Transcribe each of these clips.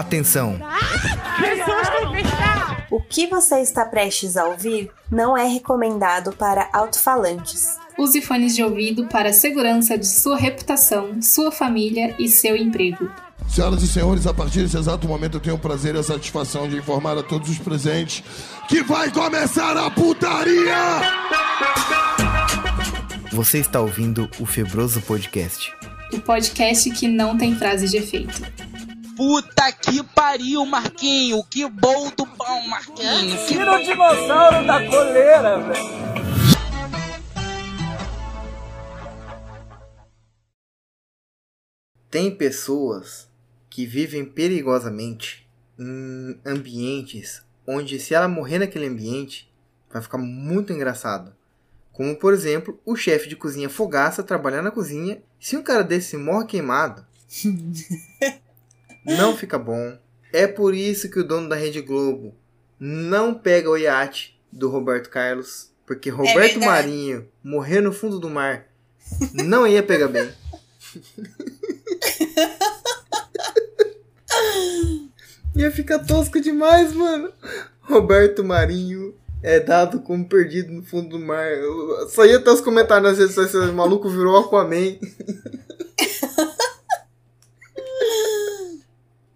Atenção! O que você está prestes a ouvir não é recomendado para alto-falantes. Use fones de ouvido para a segurança de sua reputação, sua família e seu emprego. Senhoras e senhores, a partir desse exato momento eu tenho o prazer e a satisfação de informar a todos os presentes que vai começar a putaria! Você está ouvindo o Febroso Podcast. O podcast que não tem frase de efeito. Puta que pariu, Marquinho! Que bom do pão, Marquinho! Que Tira o dinossauro da coleira, velho! Tem pessoas que vivem perigosamente em ambientes onde, se ela morrer naquele ambiente, vai ficar muito engraçado. Como, por exemplo, o chefe de cozinha Fogaça trabalhando na cozinha. Se um cara desse morre queimado, não fica bom. É por isso que o dono da Rede Globo não pega o iate do Roberto Carlos. Porque Roberto verdade. Marinho morrer no fundo do mar não ia pegar bem. Ia ficar tosco demais, mano. Roberto Marinho é dado como perdido no fundo do mar. Eu só ia ter os comentários nas redes sociais. O maluco virou Aquaman.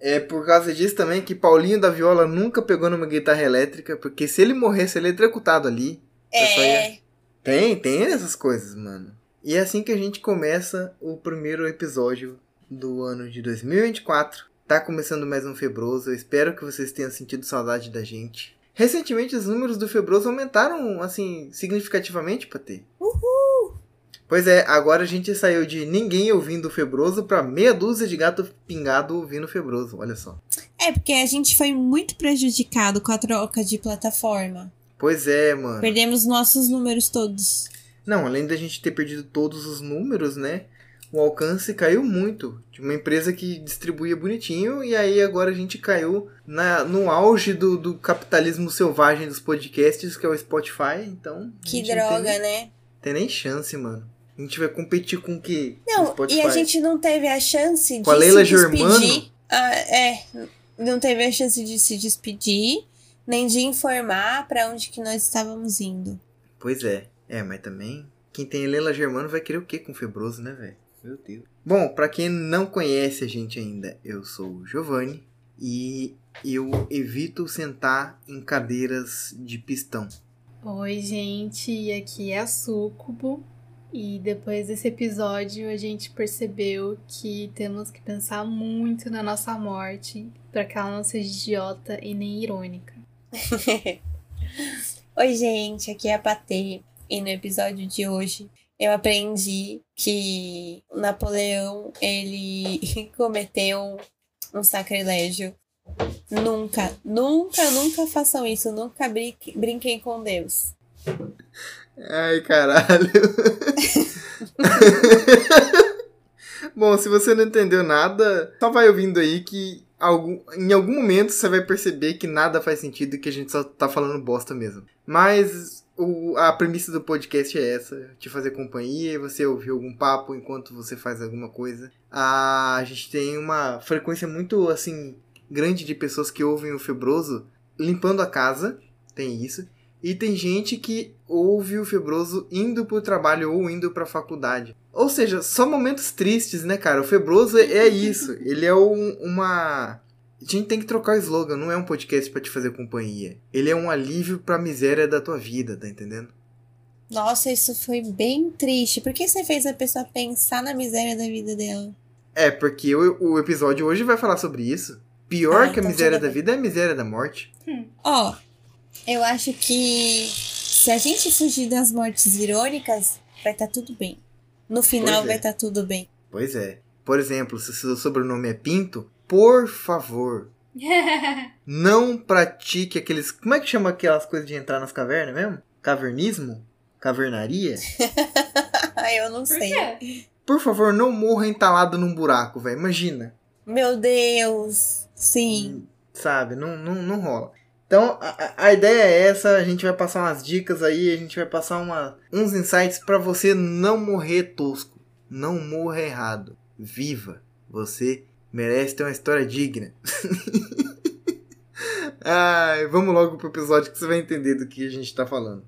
É por causa disso também que Paulinho da Viola nunca pegou numa guitarra elétrica, porque se ele morresse, ele é eletrocutado ali. Só ia- Tem, tem essas coisas, mano. E é assim que a gente começa o primeiro episódio do ano de 2024. Tá começando mais um Febroso. Eu espero que vocês tenham sentido saudade da gente. Recentemente os números do Febroso aumentaram, assim, significativamente, Patê. Pois é, agora a gente saiu de ninguém ouvindo o Febroso pra meia dúzia de gato pingado ouvindo o Febroso. Olha só. É, porque a gente foi muito prejudicado com a troca de plataforma. Pois é, mano. Perdemos nossos números todos. Não, além da gente ter perdido todos os números, né? O alcance caiu muito. De uma empresa que distribuía bonitinho, e aí agora a gente caiu na, no auge do, do capitalismo selvagem dos podcasts, que é o Spotify. Então. Que droga, tem, né? Tem nem chance, mano. A gente vai competir com o quê? Não, e a gente não teve a chance de Com a Leila se despedir. Germano? Ah, é, não teve a chance de se despedir, nem de informar pra onde que nós estávamos indo. Pois é. É, mas também. Quem tem Helena Germano vai querer o quê com o Febroso, né, velho? Meu Deus. Bom, pra quem não conhece a gente ainda, eu sou o Giovanni e eu evito sentar em cadeiras de pistão. Oi, gente, aqui é a Súcubo. E depois desse episódio, a gente percebeu que temos que pensar muito na nossa morte para que ela não seja idiota e nem irônica. Oi, gente, aqui é a Patê. E no episódio de hoje eu aprendi que Napoleão ele cometeu um sacrilégio. Nunca, nunca, nunca façam isso. Nunca brinque- brinquem com Deus. Ai, caralho. Bom, se você não entendeu nada, só vai ouvindo aí que algum, em algum momento você vai perceber que nada faz sentido e que a gente só tá falando bosta mesmo. Mas o- a premissa do podcast é essa: te fazer companhia você ouvir algum papo enquanto você faz alguma coisa. Ah, a gente tem uma frequência muito assim grande de pessoas que ouvem o Febroso limpando a casa, tem isso. E tem gente que ouve o Febroso indo pro trabalho ou indo pra faculdade. Ou seja, só momentos tristes, né, cara? O Febroso é é isso. Ele é um- uma. A gente tem que trocar o slogan, não é um podcast pra te fazer companhia. Ele é um alívio pra miséria da tua vida, tá entendendo? Nossa, isso foi bem triste. Por que você fez a pessoa pensar na miséria da vida dela? É, porque o, o episódio hoje vai falar sobre isso. Pior Ah, que a então miséria da vida é a miséria da morte. Ó, eu acho que se a gente fugir das mortes irônicas, vai estar tudo bem. No final é. vai estar tudo bem. Pois é. Por exemplo, se o seu sobrenome é Pinto, por favor, não pratique aqueles. Como é que chama aquelas coisas de entrar nas cavernas mesmo? Cavernismo? Cavernaria? eu não Por sei. quê? Por favor, não morra entalado num buraco, velho. Imagina. Meu Deus. Sim. Sabe? Não, não, não rola. Então, a, a- ideia é essa. A gente vai passar umas dicas aí. A gente vai passar uma, uns insights pra você não morrer tosco. Não morra errado. Viva. Você Merece ter uma história digna. Ai, vamos logo pro episódio que você vai entender do que a gente tá falando.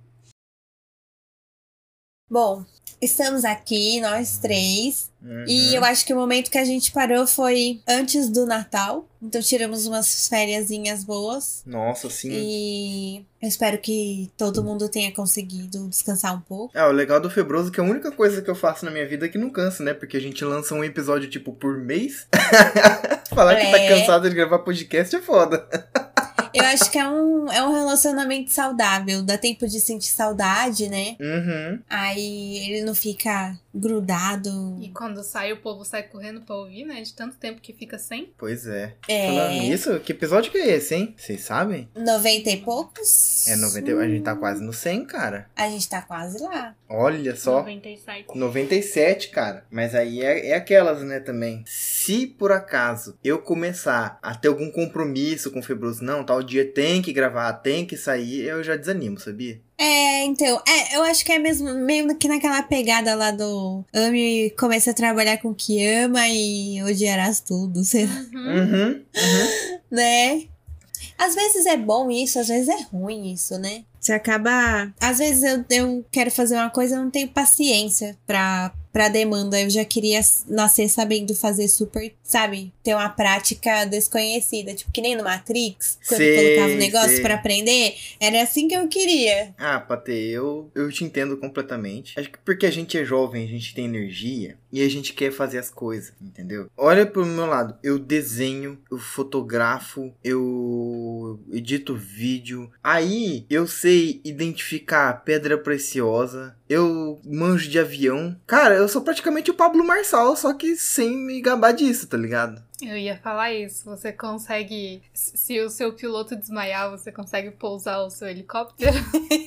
Bom, estamos aqui, nós três. Uhum. E eu acho que o momento que a gente parou foi antes do Natal. Então tiramos umas fériasinhas boas. Nossa, sim. E eu espero que todo mundo tenha conseguido descansar um pouco. É, o legal do Febroso é que a única coisa que eu faço na minha vida é que não cansa, né? Porque a gente lança um episódio, tipo, por mês. Falar que tá É. cansado de gravar podcast é foda. Eu acho que é um, é um relacionamento saudável. Dá tempo de sentir saudade, né? Uhum. Aí ele não fica grudado. E quando sai, o povo sai correndo pra ouvir, né? De tanto tempo que fica sem. Pois é. Falando É. nisso, que episódio que é esse, hein? Vocês sabem? 90 e poucos? É 90. A gente tá quase no 100, cara. A gente tá quase lá. Olha só. 97. 97, cara. Mas aí é, é aquelas, né, também. Se por acaso eu começar a ter algum compromisso com o Febroso, não, tal dia tem que gravar, tem que sair, eu já desanimo, sabia? É, então, é, eu acho que é mesmo meio que naquela pegada lá do ame e comece a trabalhar com o que ama e odiarás tudo, sei lá, Uhum. Uhum. uhum. né? Às vezes é bom isso, às vezes é ruim isso, né? Você acaba. Às vezes eu, eu quero fazer uma coisa, eu não tenho paciência pra, pra demanda. Eu já queria nascer sabendo fazer super, sabe? Ter uma prática desconhecida. Tipo, que nem no Matrix, quando eu Sei, colocava o negócio pra aprender. Era assim que eu queria. Ah, Patê, eu, eu te entendo completamente. Acho que porque a gente é jovem, a gente tem energia e a gente quer fazer as coisas, entendeu? Olha pro meu lado, eu desenho, eu fotografo, eu edito vídeo. Aí eu sei identificar pedra preciosa, eu manjo de avião. Cara, eu sou praticamente o Pablo Marçal, só que sem me gabar disso, tá ligado? Eu ia falar isso. Você consegue. Se o seu piloto desmaiar, você consegue pousar o seu helicóptero?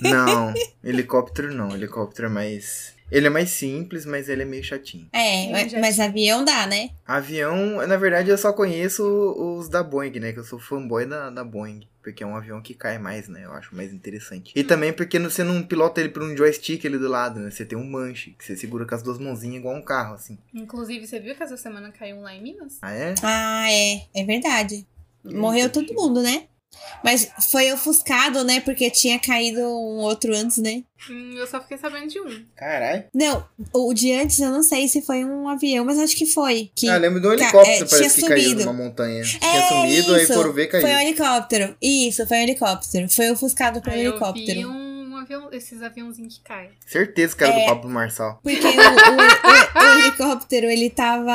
Não, helicóptero não, helicóptero é mais. Ele é mais simples, mas ele é meio chatinho. É, Eu mas, avião dá, né? Avião, na verdade, eu só conheço os da Boeing, né? Que eu sou fanboy da, da Boeing. Porque é um avião que cai mais, né? Eu acho mais interessante. E também porque você não pilota ele por um joystick ali do lado, né? Você tem um manche, que você segura com as duas mãozinhas igual um carro, assim. Inclusive, você viu que essa semana caiu um lá em Minas? Ah, é? Ah, é. É verdade. Morreu todo mundo, né? Mas foi ofuscado, né? Porque tinha caído um outro antes, né? Hum, eu só fiquei sabendo de um. Caralho. Não, o de antes eu não sei se foi um avião, mas acho que foi. Que Ah, lembro de um Ca- helicóptero, é, parece que caiu subido. numa montanha. É, tinha sumido, aí isso. foram ver e caiu. Foi um helicóptero. Isso, foi um helicóptero. Foi ofuscado por um Aí eu helicóptero. vi um avião, esses aviãozinhos que caem. Certeza que era É. do Pablo Marçal. Porque o, o- o- o helicóptero, ele tava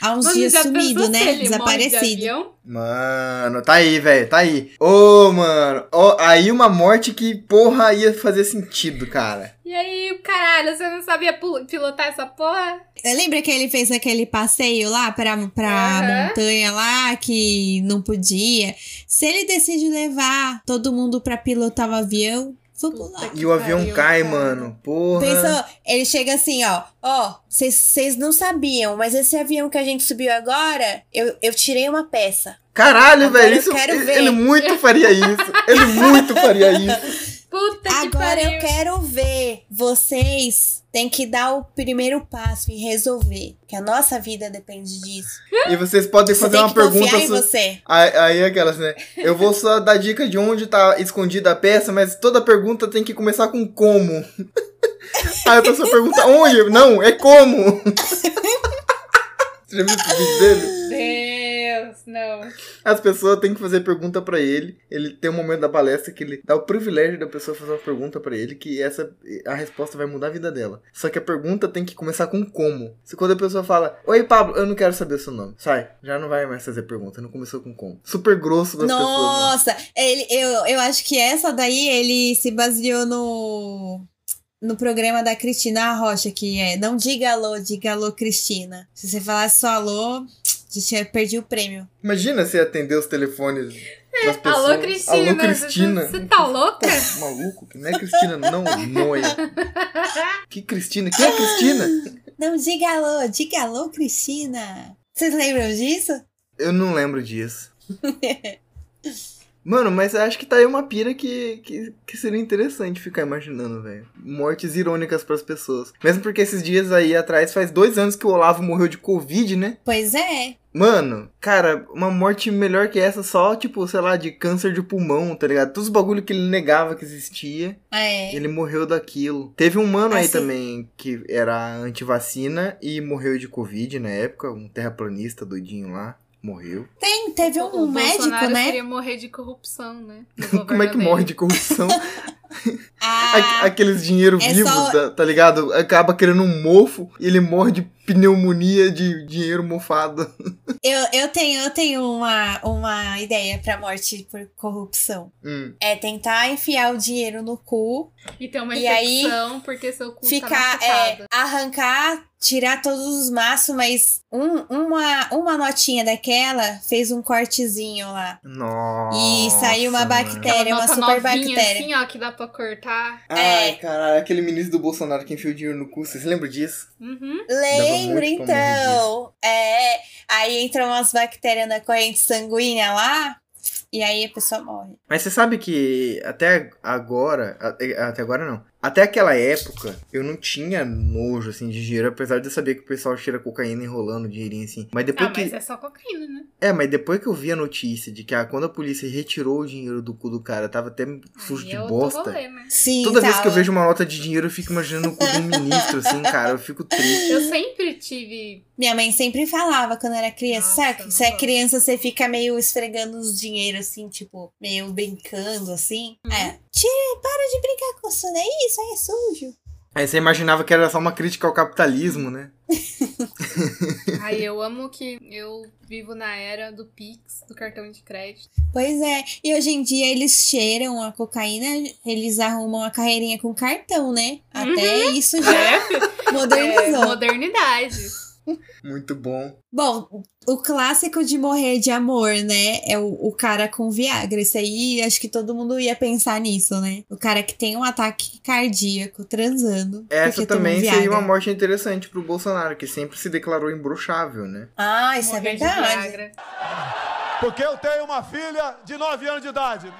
há uns Mano, dias sumido, né? de Desaparecido. avião? Mano, tá aí, velho, tá aí. Ô, mano, ó, aí uma morte que, porra, ia fazer sentido, cara. E aí, caralho, você não sabia pilotar essa porra? Lembra que ele fez aquele passeio lá pra, pra Aham. montanha lá que não podia? Se ele decide levar todo mundo pra pilotar o avião. Puta E o avião cai, cara. mano. Porra. Pensou, ele chega assim, ó, ó, vocês não sabiam, mas esse avião que a gente subiu agora, eu, eu tirei uma peça. Caralho, Agora velho, eu isso, quero ele, ver. ele muito faria isso. Ele muito faria isso. Puta que Agora pariu. eu quero ver. Vocês têm que dar o primeiro passo e resolver, que a nossa vida depende disso. E vocês podem fazer tem uma pergunta. confiar em você. Aí, aí aquelas, né? Eu vou só dar dica de onde tá escondida a peça, mas toda pergunta tem que começar com como. Aí a pessoa pergunta onde? Não, é como. Você já viu esse vídeo dele? Deus, não. As pessoas têm que fazer pergunta pra ele. Ele tem um momento da palestra que ele dá o privilégio da pessoa fazer uma pergunta pra ele, que essa a resposta vai mudar a vida dela. Só que a pergunta tem que começar com como. Se quando a pessoa fala: "Oi, Pablo, eu não quero saber o seu nome". Sai, já não vai mais fazer pergunta, não começou com como. Super grosso das pessoas. né? Nossa, ele, eu, eu acho que essa daí ele se baseou no. No programa da Cristina Rocha, que é Não diga alô, diga alô, Cristina. Se você falasse só alô, tinha perdi o prêmio. Imagina você atender os telefones das pessoas. Alô, Cristina. Alô, Cristina. Você tá louca? Maluco, que não é Cristina, não, noia. Que Cristina? Quem é Cristina? Não diga alô, diga alô, Cristina. Vocês lembram disso? Eu não lembro disso. Mano, mas acho que tá aí uma pira que, que, que seria interessante ficar imaginando, velho. Mortes irônicas pras pessoas. Mesmo porque esses dias aí atrás, faz dois anos que o Olavo morreu de Covid, né? Pois é. Mano, cara, uma morte melhor que essa só, tipo, sei lá, de câncer de pulmão, tá ligado? Todos os bagulho que ele negava que existia, É. ele morreu daquilo. Teve um mano aí Assim- também que era antivacina e morreu de Covid na época, um terraplanista doidinho lá, morreu. Tem, teve um o médico, Bolsonaro né? queria morrer de corrupção, né? Como é que dele. morre de corrupção? Ah, Aqu- Aqueles dinheiro é vivo, só- tá, tá ligado? Acaba querendo um mofo e ele morre de pneumonia de dinheiro mofado. eu, eu tenho, eu tenho uma, uma ideia pra morte por corrupção. Hum. É tentar enfiar o dinheiro no cu, E ter uma E aí, infecção porque seu cu ficar, tá é, arrancar, tirar todos os maços, mas um- uma, uma notinha daquela fez um cortezinho lá. Nossa. E saiu uma bactéria, uma super novinha, bactéria. assim, ó, que dá pra cortar. É. Ai, caralho, aquele ministro do Bolsonaro que enfiou dinheiro no cu, vocês lembram disso? Uhum. Morrer então? É, aí entram umas bactérias na corrente sanguínea lá, e aí a pessoa morre. Mas você sabe que até agora, até agora não, até aquela época eu não tinha nojo assim de dinheiro, apesar de eu saber que o pessoal cheira cocaína enrolando dinheirinho assim. Mas depois Ah, que mas é só cocaína, né? É, mas depois que eu vi a notícia de que ah, quando a polícia retirou o dinheiro do cu do cara, tava até sujo de é bosta. rolê, né? Sim, Toda vez que eu tava. vejo uma nota de dinheiro, eu fico imaginando o cu de um ministro, assim, cara. Eu fico triste. Eu sempre tive. Minha mãe sempre falava quando era criança, Nossa, sabe? Se é criança, você fica meio esfregando os dinheiros, assim, tipo, meio brincando, assim. Uhum. É, tira, para de brincar com isso, daí, isso aí é sujo. Aí você imaginava que era só uma crítica ao capitalismo, né? Aí eu amo que eu vivo na era do Pix, do cartão de crédito. Pois é, e hoje em dia eles cheiram a cocaína, eles arrumam a carreirinha com cartão, né? Até isso já É, é modernizou. modernidade. Muito bom. Bom, o clássico de morrer de amor, né? É o, o cara com Viagra. Isso aí, acho que todo mundo ia pensar nisso, né? O cara que tem um ataque cardíaco transando. Essa também seria uma morte interessante pro Bolsonaro, que sempre se declarou imbruxável, né? Ah, isso Morrer é de verdade. Viagra. Porque eu tenho uma filha de 9 anos de idade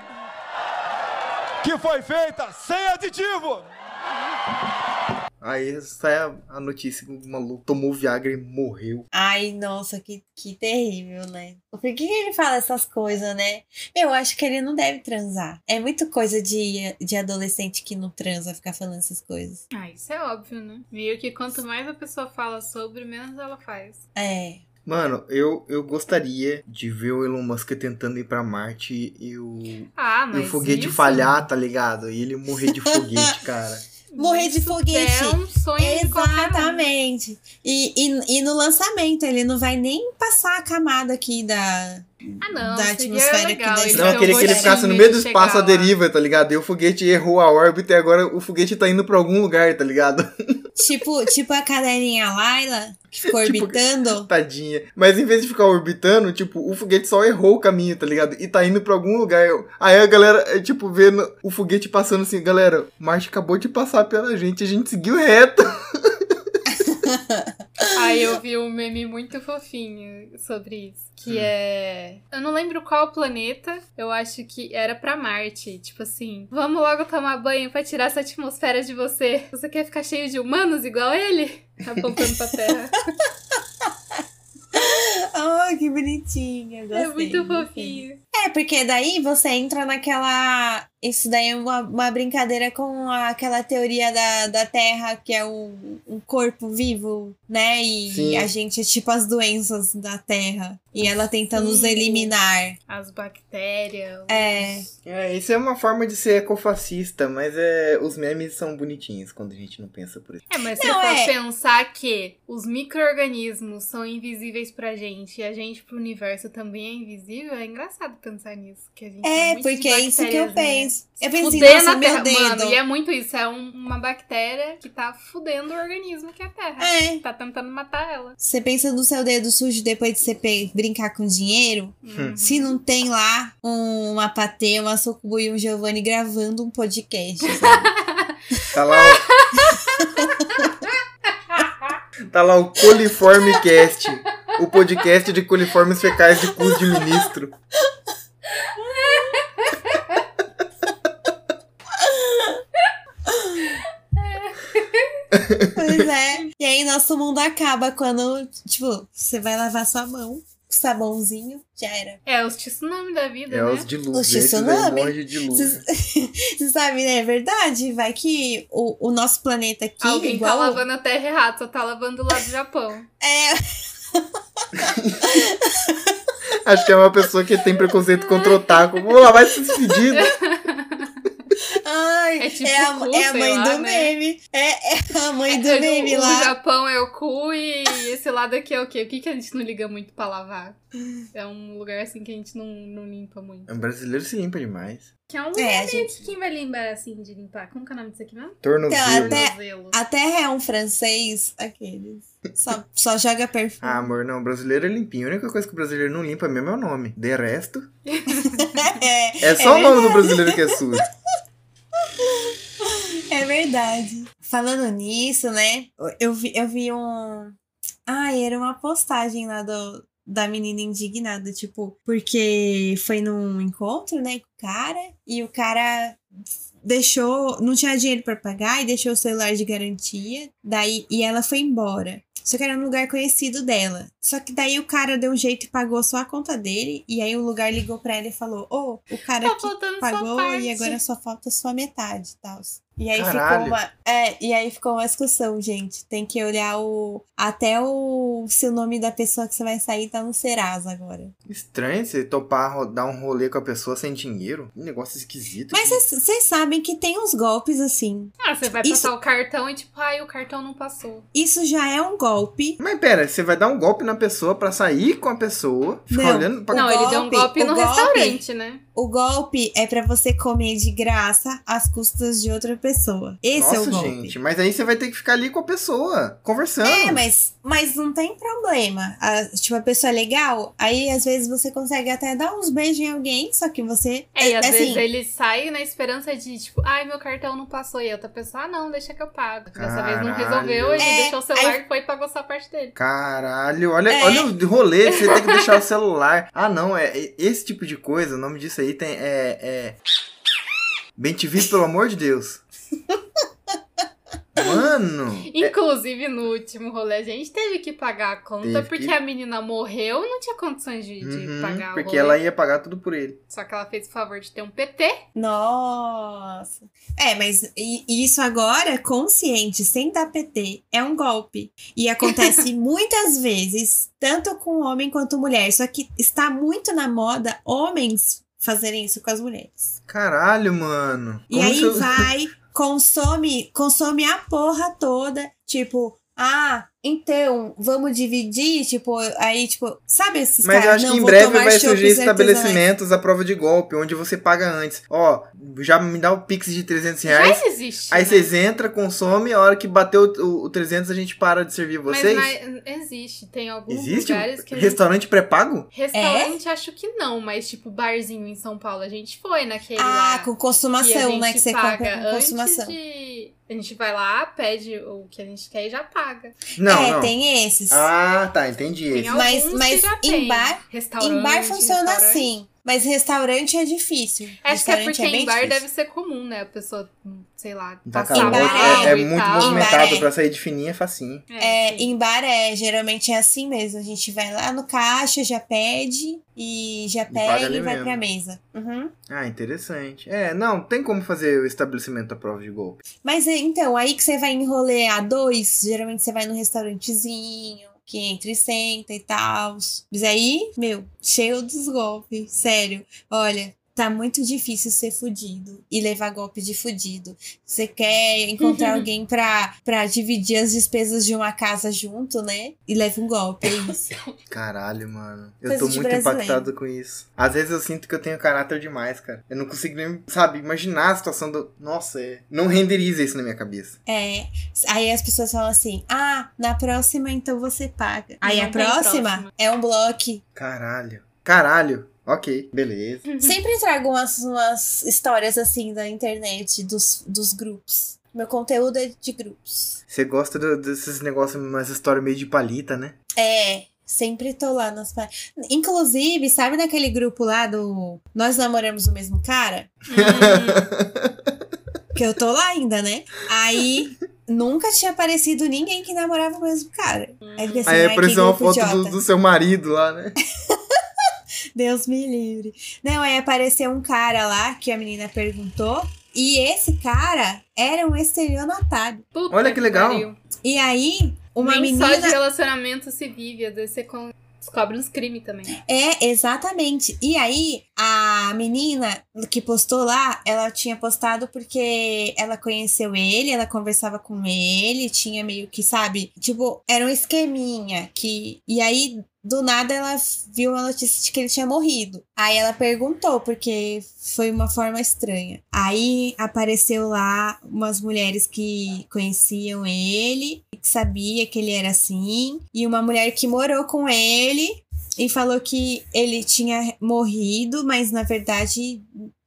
que foi feita sem aditivo. Aí sai a, a notícia que o maluco tomou Viagra e morreu. Ai, nossa, que, que terrível, né? Por que, que ele fala essas coisas, né? Eu acho que ele não deve transar. É muito coisa de, de adolescente que não transa ficar falando essas coisas. Ah, isso é óbvio, né? Meio que quanto mais a pessoa fala sobre, menos ela faz. É. Mano, eu, eu gostaria de ver o Elon Musk tentando ir pra Marte e o, Ah, e mas o foguete isso- falhar, tá ligado? E ele morrer de foguete, cara. Morrer de isso foguete. É um sonho. Exatamente. E, e, e no lançamento, ele não vai nem passar a camada aqui da. Ah, não. da seria atmosfera legal. que. Não, eu um queria que ele ficasse no meio do espaço à deriva, tá ligado? E o foguete errou a órbita e agora o foguete tá indo pra algum lugar, tá ligado? Tipo, tipo a cadelinha Laila, que ficou Tipo, orbitando. Tadinha. Mas em vez de ficar orbitando, tipo, o foguete só errou o caminho, tá ligado? E tá indo pra algum lugar. Aí a galera, é, tipo, vendo o foguete passando assim, galera, Marte acabou de passar pela gente, a gente seguiu reto. Aí eu vi um meme muito fofinho sobre isso. Que é. Eu não lembro qual planeta. Eu acho que era pra Marte. Tipo assim, vamos logo tomar banho pra tirar essa atmosfera de você. Você quer ficar cheio de humanos igual ele? Apontando pra terra. Ai, que bonitinha. é muito fofinho. É, porque daí você entra naquela. Isso daí é uma, uma brincadeira com aquela teoria da, da Terra, que é um, um corpo vivo, né? E Sim. a gente é tipo as doenças da Terra. E ela tenta nos Sim. eliminar. As bactérias. É. É, isso é uma forma de ser ecofascista, mas é, os memes são bonitinhos quando a gente não pensa por isso. É, mas se Não, for é. pensar que os micro-organismos são invisíveis pra gente e a gente pro universo também é invisível, é engraçado pensar nisso. Que a gente É, muito de porque é isso que eu né? Penso. Eu penso assim, Fuder nossa, na meu terra. dedo. Mano, e é muito isso. É um- uma bactéria que tá fudendo o organismo que é a Terra. É. Tá tentando matar ela. Você pensa no seu dedo sujo depois de você brincar com dinheiro? Uhum. Se não tem lá um- uma Patê, uma Socubu e um Giovanni gravando um podcast. sabe? Tá lá o... tá lá o Coliforme Cast, o podcast de coliformes fecais de cus de ministro. Pois é. E aí nosso mundo acaba quando, tipo, você vai lavar sua mão, sabãozinho, já era. É os tsunami da vida, É né? os dilúvios. Os tsunami. Você sabe, né? É verdade. Vai que o, o nosso planeta aqui, Alguém igual... tá lavando a terra errado, só tá lavando do lado do Japão. É, Acho que é uma pessoa que tem preconceito contra o otaku. Vou lavar esses fedidos. Ai, É tipo é a, cu, é a mãe lá, do né? meme. É, é a mãe do É, meme o, lá. O Japão é o cu e esse lado aqui é o quê? O que, que a gente não liga muito pra lavar? É um lugar assim que a gente não, não limpa muito. O brasileiro se limpa demais. Que é um É, lugar meio gente- que quem vai lembrar assim de limpar? Como que é o nome disso aqui mesmo? Tornozelo. Então, até-. A terra é um francês, aqueles. Só, só joga perfume. Ah, amor, não. O brasileiro é limpinho. A única coisa que o brasileiro não limpa mesmo é o nome. De resto, é, é só o nome do brasileiro que é sujo. Verdade. Falando nisso, né? Eu vi, eu vi um. Ai, era uma postagem lá do, da menina indignada, tipo, porque foi num encontro, né, com o cara, e o cara deixou, não tinha dinheiro pra pagar e deixou o celular de garantia, daí e ela foi embora. Só que era num lugar conhecido dela. Só que daí o cara deu um jeito e pagou só a conta dele. E aí o lugar ligou pra ela e falou: Ô, o cara Tá que sua pagou e agora só falta só metade e tal. E aí Caralho. ficou uma. É, e aí ficou uma discussão, gente. Tem que olhar o. Até o. Se o nome da pessoa que você vai sair tá no Serasa agora. Estranho você topar dar um rolê com a pessoa sem dinheiro. Um negócio esquisito. Mas vocês sabem que tem uns golpes assim. Ah, você vai Isso- passar o cartão e tipo, ai, o cartão não passou. Isso já é um golpe. Mas pera, você vai dar um golpe na pessoa pra sair com a pessoa, ficar Não. olhando pra... não, ele deu um golpe- golpe no golpe- restaurante, né? O golpe é pra você comer de graça às custas de outra pessoa. Esse é o Nossa, golpe. gente, mas aí você vai ter que ficar ali com a pessoa, conversando. É, mas, mas não tem problema. A, tipo, a pessoa é legal, aí às vezes você consegue até dar uns beijos em alguém, só que você. É, e às assim, vezes ele sai na esperança de, tipo, ai, meu cartão não passou. E a outra pessoa, ah, não, deixa que eu pago. Dessa vez não Caralho. resolveu, ele É, deixou o celular e foi e pagou só a parte dele. Caralho, olha, É. olha o rolê, você tem que deixar o celular. Ah, não, é é- esse tipo de coisa, o nome disso aí tem é é Bem te vi, pelo amor de Deus. Mano, Inclusive, no último rolê, a gente teve que pagar a conta Teve porque que- a menina morreu e não tinha condições de, de uhum, pagar o porque rolê. ela ia pagar tudo por ele. Só que ela fez o favor de ter um PT. Nossa. É, mas isso agora, consciente, sem dar PT, é um golpe. E acontece muitas vezes, tanto com homem quanto mulher. Só que está muito na moda homens fazerem isso com as mulheres. Caralho, mano. E Como aí se eu- vai, consome, consome a porra toda, tipo, ah, então, vamos dividir, tipo, aí, tipo, sabe esses Mas eu caras, acho não, que em breve vai surgir estabelecimentos à prova de golpe, onde você paga antes. Ó, já me dá o Pix de 300 reais. Já existe. Aí né? vocês entram, consomem, a hora que bateu o, o 300 a gente para de servir Mas, vocês. mas existe. Tem alguns Existe lugares que a gente restaurante pré-pago? Restaurante, acho que não, mas tipo, barzinho em São Paulo, a gente foi naquele Ah, lá. com que a consumação, gente né, que você paga compra com antes consumação. de... A gente vai lá, pede o que a gente quer e já paga. Não, é, não. tem esses. Ah, tá, entendi Tem Mas- que mas já em tem. bar- em bar funciona assim, mas restaurante é difícil. Acho que é Restaurante porque bem em bar difícil. deve ser comum, né? A pessoa, sei lá, Tá passar calor, é, é e muito tal. movimentado é. pra sair de fininho, é facinho. É, sim. em bar é, geralmente é assim mesmo. A gente vai lá no caixa, já pede e já pega ali e vai mesmo. pra mesa. Uhum. Ah, interessante. É, não, tem como fazer o estabelecimento à prova de golpe. Mas é, então, aí que você vai em rolê a dois, geralmente você vai num restaurantezinho, que entra e senta e tal. Mas aí, meu, cheio dos golpes. Sério. Olha, tá muito difícil ser fudido e levar golpe de fudido. Você quer encontrar alguém pra, pra dividir as despesas de uma casa junto, né? E leva um golpe, é isso. Caralho, mano. Eu Coisa tô muito brasileiro. impactado com isso. Às vezes eu sinto que eu tenho caráter demais, cara. Eu não consigo nem, sabe, imaginar a situação do. Nossa, é. Não renderiza isso na minha cabeça. É. Aí as pessoas falam assim: ah, na próxima então você paga. Aí Não a próxima, próxima. é um bloco. Caralho. Caralho. Ok, beleza. Sempre trago umas, umas histórias assim da internet, dos, dos grupos. Meu conteúdo é de grupos. Você gosta do- desses negócios, umas histórias meio de palita, né? É, sempre tô lá nas. Inclusive, sabe naquele grupo lá do Nós Namoramos o Mesmo Cara? Hum, Que eu tô lá ainda, né? Aí nunca tinha aparecido ninguém que namorava com o mesmo cara. Aí, assim, Aí "Ai, que apareceu uma foto do, idiota." do seu marido lá, né? Deus me livre. Não, aí apareceu um cara lá que a menina perguntou. E esse cara era um estelionatário. Puta Olha que legal. pariu. E aí, uma Nem menina. só de relacionamento se vive, às vezes você descobre uns crimes também. É, exatamente. E aí, a menina que postou lá, ela tinha postado porque ela conheceu ele, ela conversava com ele, tinha meio que, sabe? Tipo, era um esqueminha que. E aí. Do nada ela viu a notícia de que ele tinha morrido. Aí ela perguntou, porque foi uma forma estranha. Aí apareceu lá umas mulheres que conheciam ele, que sabia que ele era assim, e uma mulher que morou com ele e falou que ele tinha morrido, mas na verdade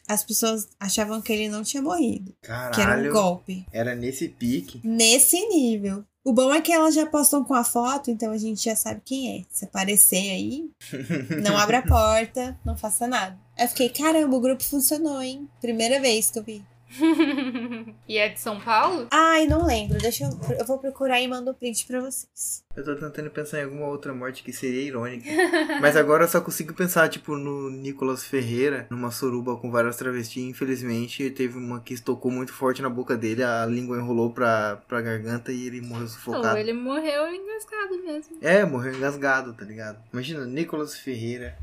as pessoas achavam que ele não tinha morrido, que era um Caralho. golpe. Era nesse pique. Nesse nível. O bom é que elas já postam com a foto, então a gente já sabe quem é. Se aparecer aí, não abra a porta, não faça nada. Aí eu fiquei, caramba, o grupo funcionou, hein? Primeira vez que eu vi. e é de São Paulo? Ai, não lembro. Deixa eu. Eu vou procurar e mando o print pra vocês. Eu tô tentando pensar em alguma outra morte que seria irônica. Mas agora eu só consigo pensar, tipo, no Nicolas Ferreira, numa suruba com várias travestis. Infelizmente, teve uma que estocou muito forte na boca dele, a língua enrolou pra, pra garganta e ele morreu Ou sufocado. ele morreu engasgado mesmo. É, morreu engasgado, tá ligado? Imagina, Nicolas Ferreira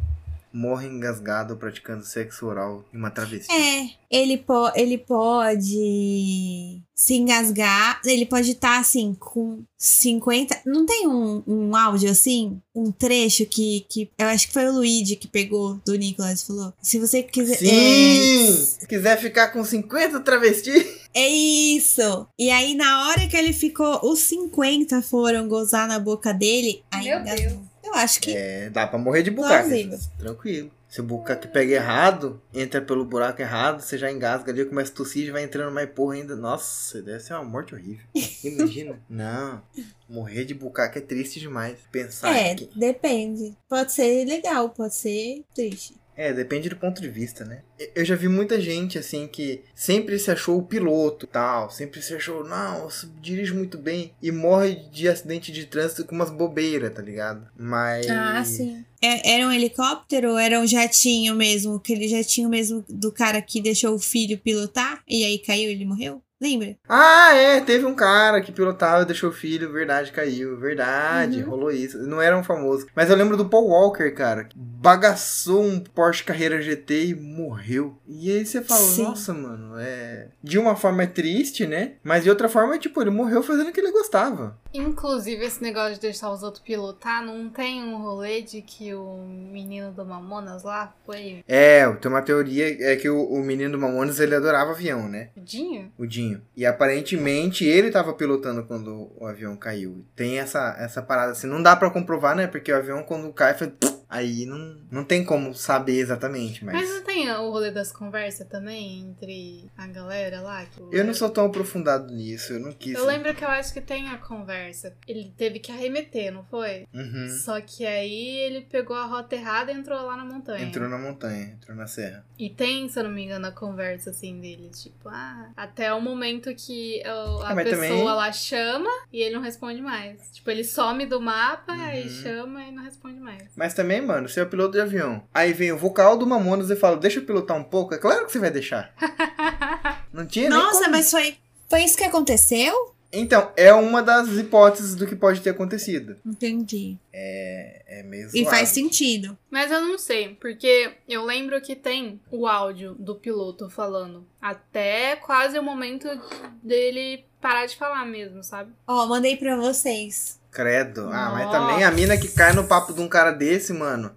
morre engasgado praticando sexo oral em uma travesti. É, ele, po ele pode se engasgar, ele pode estar assim com 50. Não tem um, um áudio assim? Um trecho que, que. Eu acho que foi o Luigi que pegou do Nicolas e falou. Se você quiser. Sim! Se quiser ficar com 50 travestis. É, é isso! E aí, na hora que ele ficou, os 50 foram gozar na boca dele. Aí Meu engasgou. Deus. Eu acho que. É, dá pra morrer de. Plausível. Tranquilo. Se o bucaque pega errado, entra pelo buraco errado, você já engasga ali, começa a tossir e vai entrando mais porra ainda. Nossa, deve ser uma morte horrível. Imagina. Não. Morrer de bucaque é triste demais. Pensar É, que. depende. Pode ser legal, pode ser triste. É, depende do ponto de vista, né? Eu já vi muita gente, assim, que sempre se achou o piloto, tal, sempre se achou, não, eu dirijo muito bem, e morre de acidente de trânsito com umas bobeiras, tá ligado? Mas... Ah, sim. É- era um helicóptero ou era um jatinho mesmo? Aquele jatinho mesmo do cara que deixou o filho pilotar e aí caiu e ele morreu? Lembra? Ah, é, teve um cara que pilotava e deixou o filho, verdade, caiu, verdade, Uhum. rolou isso. Não era um famoso. Mas eu lembro do Paul Walker, cara, que bagaçou um Porsche Carreira GT e morreu. E aí você fala, Sim. nossa, mano, é... De uma forma é triste, né? Mas de outra forma, tipo, ele morreu fazendo o que ele gostava. Inclusive, esse negócio de deixar os outros pilotar, não tem um rolê de que o menino do Mamonas lá foi É, tem uma teoria, é que o, o menino do Mamonas, ele adorava avião, né? o Dinho? O Dinho. E aparentemente ele tava pilotando quando o avião caiu. Tem essa, essa parada assim. Não dá pra comprovar, né? Porque o avião quando cai foi. Aí não, não tem como saber exatamente, mas. Mas não tem o rolê das conversas também entre a galera lá? que Eu não sou tão aprofundado nisso, eu não quis. Eu lembro que eu acho que tem a conversa. Ele teve que arremeter, não foi? Uhum. Só que aí ele pegou a rota errada e entrou lá na montanha. Entrou na montanha, entrou na serra. E tem, se eu não me engano, a conversa assim deles. Tipo, ah, até o momento que o- a Ah, pessoa também- lá chama e ele não responde mais. Tipo, ele some do mapa, aí Uhum. chama e não responde mais. Mas também, mano, você é o piloto de avião. Aí vem o vocal do Mamonas e fala: Deixa eu pilotar um pouco. É claro que você vai deixar. Não tinha nem Nossa, como. mas foi, foi isso que aconteceu? Então, é uma das hipóteses do que pode ter acontecido. Entendi. É meio E zoado. faz sentido. Mas eu não sei, porque eu lembro que tem o áudio do piloto falando até quase o momento dele parar de falar mesmo, sabe? Ó, mandei pra vocês. Credo. Ah, mas Nossa. também a mina que cai no papo de um cara desse, mano.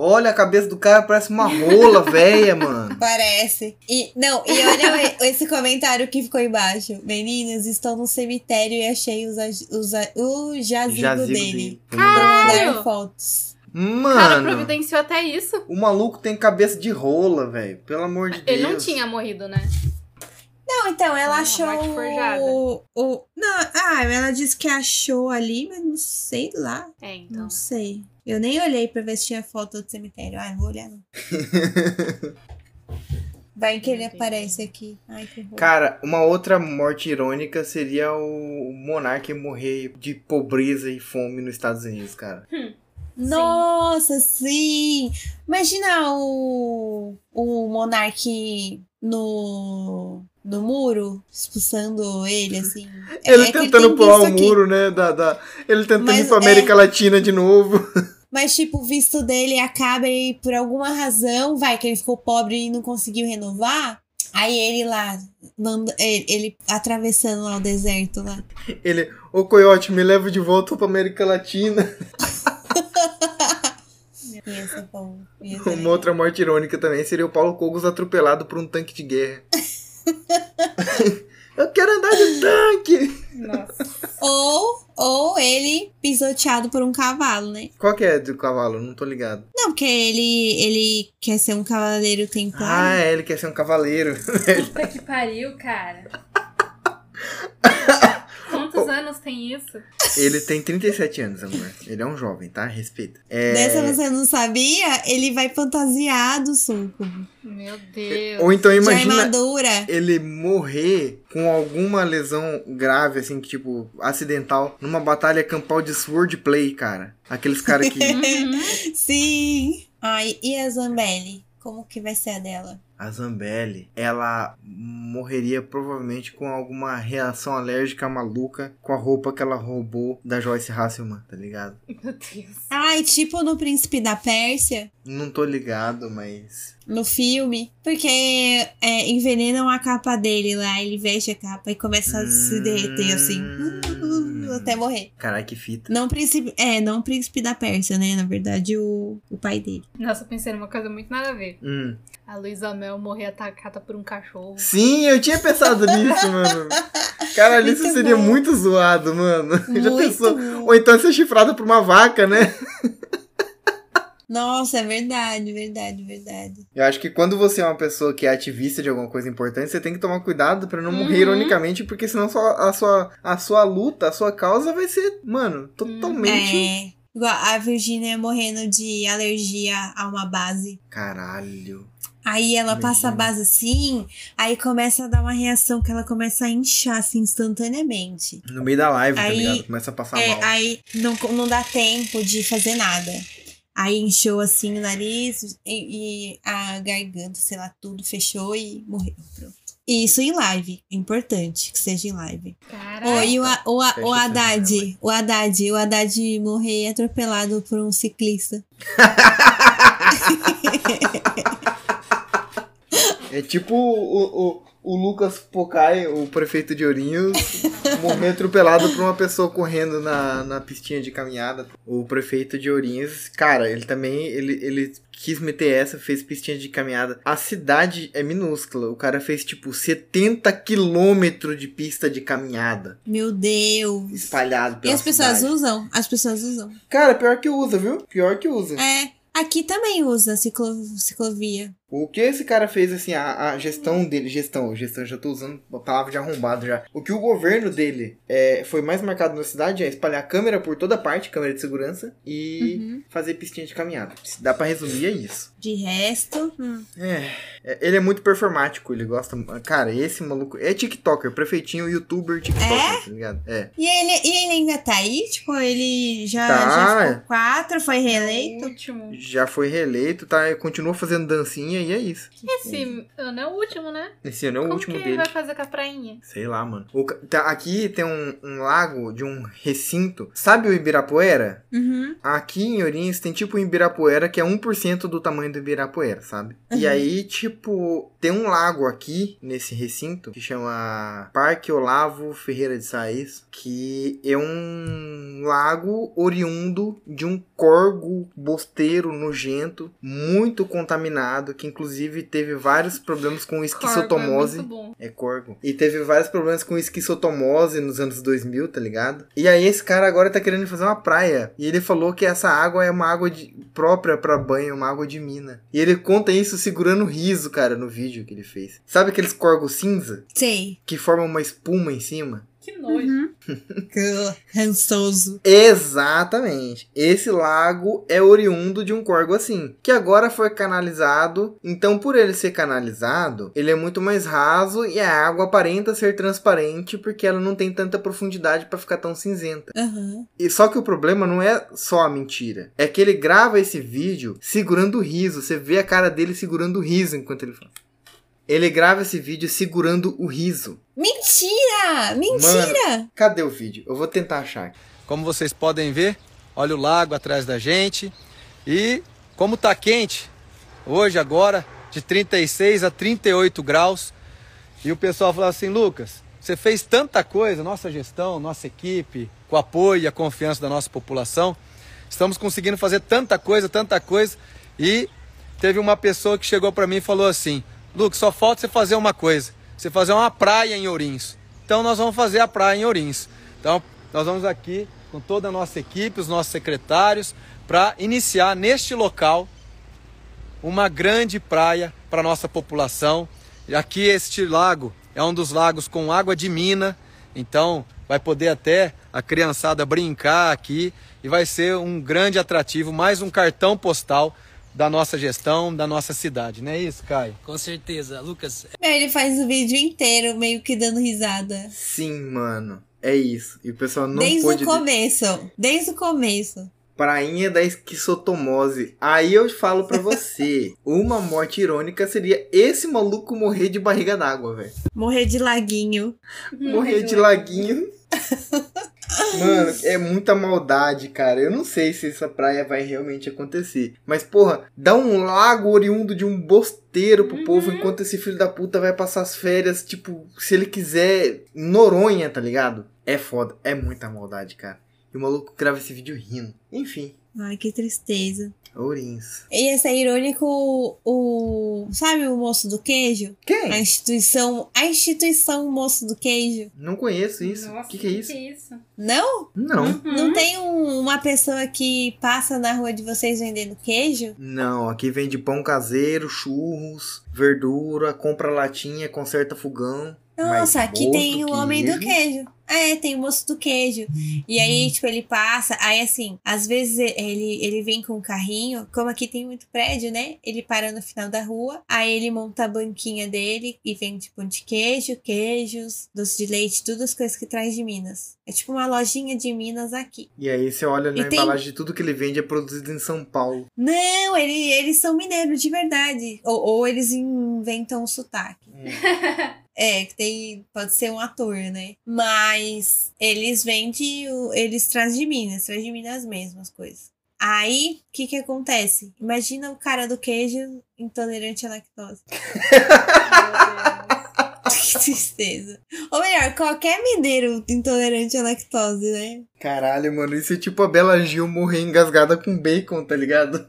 Olha, a cabeça do cara parece uma rola velha, mano. Parece. E, não, e olha esse comentário que ficou embaixo. Meninas, estão no cemitério e achei os, os, o jazigo, Jazigo dele. dele. Pra Caralho! mandar fotos. O cara Mano, providenciou até isso. o maluco tem cabeça de rola, velho. Pelo amor de Deus. Ele não tinha morrido, né? Não, então, ela Ah, achou o, o... Não, ah, ela disse que achou ali, mas não sei lá. É, então. Não sei. Eu nem olhei pra ver se tinha foto do cemitério. Ah, não vou olhar não. Vai que ele aparece aqui. Ai, que horror. Cara, uma outra morte irônica seria o monarca morrer de pobreza e fome nos Estados Unidos, cara. Nossa, sim! Imagina o, o Monark no, no muro, expulsando ele, assim. É- Ele é que tentando pular o muro, né? Da, da... Ele tentando Mas ir pra América Latina de novo. Mas, tipo, o visto dele acaba e por alguma razão, vai, que ele ficou pobre e não conseguiu renovar. Aí ele lá, manda, ele, ele atravessando lá o deserto lá. Ele, ô Coyote, me leva de volta pra América Latina. Ia bom. Ia Uma outra morte irônica também seria o Paulo Cogos atropelado por um tanque de guerra. Eu quero andar de tanque! Nossa. Ou, ou ele pisoteado por um cavalo, né? Qual que é do cavalo? Não tô ligado. Não, porque ele, ele quer ser um cavaleiro Ah, templário. é, ele quer ser um cavaleiro. Puta que pariu, cara. Quantos anos tem isso? ele tem 37 anos, amor. Ele é um jovem, tá? Respeita. É... Dessa você não sabia? Ele vai fantasiado, suco. Meu Deus. Ou então imagina ele morrer com alguma lesão grave, assim, que, tipo, acidental, numa batalha campal de swordplay, cara. Aqueles caras que. Sim. Ai, e a Zambelli? Como que vai ser a dela? A Zambelli, ela morreria provavelmente com alguma reação alérgica maluca com a roupa que ela roubou da Joyce Hasselman, tá ligado? Meu Deus. Ai, tipo no Príncipe da Pérsia, Não tô ligado, mas. no filme. Porque é, envenenam a capa dele lá, ele veste a capa e começa a se derreter assim. Hum. Até morrer. Caralho, que fita. Não príncipe. É, não príncipe da Pérsia, né? Na verdade, o, o pai dele. Nossa, eu pensei numa coisa muito nada a ver. Hum. A Luísa Mel morrer atacada por um cachorro. Sim, eu tinha pensado nisso, mano. Caralho, isso seria bom. muito zoado, mano. Já Muito pensou? bom. Ou então ser chifrada por uma vaca, né? Nossa, é verdade, verdade, verdade. Eu acho que quando você é uma pessoa que é ativista de alguma coisa importante, você tem que tomar cuidado pra não morrer Uhum. ironicamente, porque senão sua- a, sua, a sua luta, a sua causa vai ser, mano, totalmente. É. Igual a Virginia morrendo de alergia a uma base. Caralho. Aí ela passa a Imagina. base assim, aí começa a dar uma reação que ela começa a inchar assim instantaneamente. No meio da live, tá Aí- ligado? Começa a passar É, mal. aí não, não dá tempo de fazer nada. Aí inchou assim o nariz e, e a garganta, sei lá, tudo fechou e morreu. Pronto. E Isso em live. É importante que seja em live. Caraca. E o, o, o Haddad, o Haddad, o Haddad morrer atropelado por um ciclista. É tipo o, o, o Lucas Pocai, o prefeito de Ourinhos, morrer atropelado por uma pessoa correndo na, na pistinha de caminhada. O prefeito de Ourinhos, cara, ele também, ele, ele quis meter essa, fez pistinha de caminhada. A cidade é minúscula, o cara fez tipo 70 quilômetros de pista de caminhada, Meu Deus. espalhado E pela as pessoas cidade. usam? As pessoas usam. Cara, pior que usa, viu? Pior que usa. É, aqui também usa ciclo, ciclovia. O que esse cara fez, assim, a, a gestão dele, gestão, gestão, já tô usando a palavra de arrombado já. O que o governo dele é, foi mais marcado na cidade é espalhar câmera por toda parte, câmera de segurança, e Uhum. fazer pistinha de caminhada. Se dá pra resumir, é isso. De resto, hum. É, é, ele é muito performático, ele gosta. Cara, esse maluco. É TikToker, prefeitinho, youtuber, TikToker, tá ligado? É. E ele, e ele ainda tá aí? Tipo, ele já, Tá. já ficou quatro, foi reeleito? último. Já foi reeleito, tá? Continua fazendo dancinha e é isso. Esse ano é o último, né? Esse ano é o Como último que dele. ele vai fazer com a prainha? Sei lá, mano. O tá- aqui tem um, um lago de um recinto. Sabe o Ibirapuera? Uhum. Aqui em Ourinhos tem tipo o Ibirapuera, que é 1% do tamanho do Ibirapuera, sabe? E Uhum. aí, tipo, tem um lago aqui nesse recinto que chama Parque Olavo Ferreira de Saís, que é um lago oriundo de um corgo bosteiro nojento, muito contaminado, que inclusive teve vários problemas com É muito bom. É corgo. E teve vários problemas com esquistotomose nos anos 2000, tá ligado? E aí esse cara agora tá querendo fazer uma praia. E ele falou que essa água é uma água de- própria pra banho, uma água de mina. E ele conta isso segurando riso, cara, no vídeo que ele fez. Sabe aqueles corgos cinza Sei. que formam uma espuma em cima? Que nojo. Uhum. Rançoso. Exatamente. Esse lago é oriundo de um córrego assim, que agora foi canalizado. Então, por ele ser canalizado, ele é muito mais raso e a água aparenta ser transparente porque ela não tem tanta profundidade para ficar tão cinzenta. Aham. E só que o problema não é só a mentira, é que ele grava esse vídeo segurando o riso. Você vê a cara dele segurando o riso enquanto ele fala. Ele grava esse vídeo segurando o riso. Mentira! Mentira! Cadê o vídeo? Eu vou tentar achar. Como vocês podem ver, olha o lago atrás da gente. E como tá quente, hoje agora, de 36 a 38 graus. E o pessoal fala assim, Lucas, você fez tanta coisa, nossa gestão, nossa equipe, com o apoio e a confiança da nossa população. Estamos conseguindo fazer tanta coisa, tanta coisa. E teve uma pessoa que chegou para mim e falou assim: Lucas, só falta você fazer uma coisa. Você fazer uma praia em Ourinhos. Então nós vamos fazer a praia em Ourinhos. Então nós vamos aqui com toda a nossa equipe, os nossos secretários, para iniciar neste local uma grande praia para nossa população. E aqui este lago é um dos lagos com água de mina, então vai poder até a criançada brincar aqui e vai ser um grande atrativo, mais um cartão postal da nossa gestão, da nossa cidade, não é isso, Caio? Com certeza. Lucas, Ele faz o vídeo inteiro meio que dando risada. Sim, mano. É isso. E o pessoal não Desde pôde. o começo. Desde o começo. Prainha da esquizotomose. Aí eu falo pra você: uma morte irônica seria esse maluco morrer de barriga d'água, velho. Morrer de laguinho. Morrer de laguinho. Mano, é muita maldade, cara. Eu não sei se essa praia vai realmente acontecer. Mas, porra, dá um lago oriundo de um bosteiro pro povo enquanto esse filho da puta vai passar as férias, tipo, se ele quiser, em Noronha, tá ligado? É foda. É muita maldade, cara. E o maluco grava esse vídeo rindo. Enfim, Ai, que tristeza. Ourinhos. E esse é irônico o, o- Sabe o moço do queijo? A Quem? instituição. A instituição moço do queijo. Não conheço isso. O Nossa, que, que é isso? Que isso? Não? Não. Não tem um- uma pessoa que passa na rua de vocês vendendo queijo? Não, aqui vende pão caseiro, churros, verdura, compra latinha, conserta fogão. Nossa, aqui tem o homem do queijo. É, tem o moço do queijo. E aí, tipo, ele passa. Aí, assim, às vezes ele, ele vem com um carrinho. Como aqui tem muito prédio, né? Ele para no final da rua. Aí ele monta a banquinha dele e vende pão de queijo, queijos, doce de leite, tudo as coisas que traz de Minas. É tipo uma lojinha de Minas aqui. E aí você olha na E tem- embalagem de tudo que ele vende é produzido em São Paulo. Não, ele, eles são mineiros de verdade. Ou, ou eles inventam um sotaque. É, que tem. Pode ser um ator, né? Mas eles vendem. o- Eles trazem de Minas, trazem de Minas mesmo as coisas. Aí, o que que acontece? Imagina o cara do queijo intolerante à lactose. que tristeza. Ou melhor, qualquer mineiro intolerante à lactose, né? Caralho, mano, isso é tipo a Bela Gil morrer engasgada com bacon, tá ligado?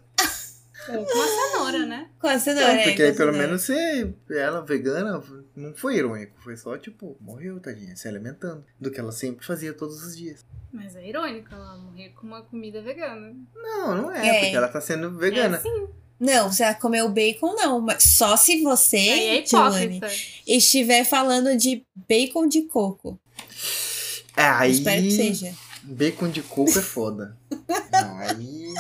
Com a cenoura. Não, é, porque aí pelo menos você, ela vegana, não foi irônico, foi só tipo, morreu, tadinha, se alimentando. Do que ela sempre fazia todos os dias. Mas é irônico ela morrer com uma comida vegana. Não, não é, É. porque ela tá sendo vegana. É, sim. Não, você o bacon, não. Mas só se você, é estiver falando de bacon de coco. É, aí. Espero que seja. Bacon de coco é foda. não, aí.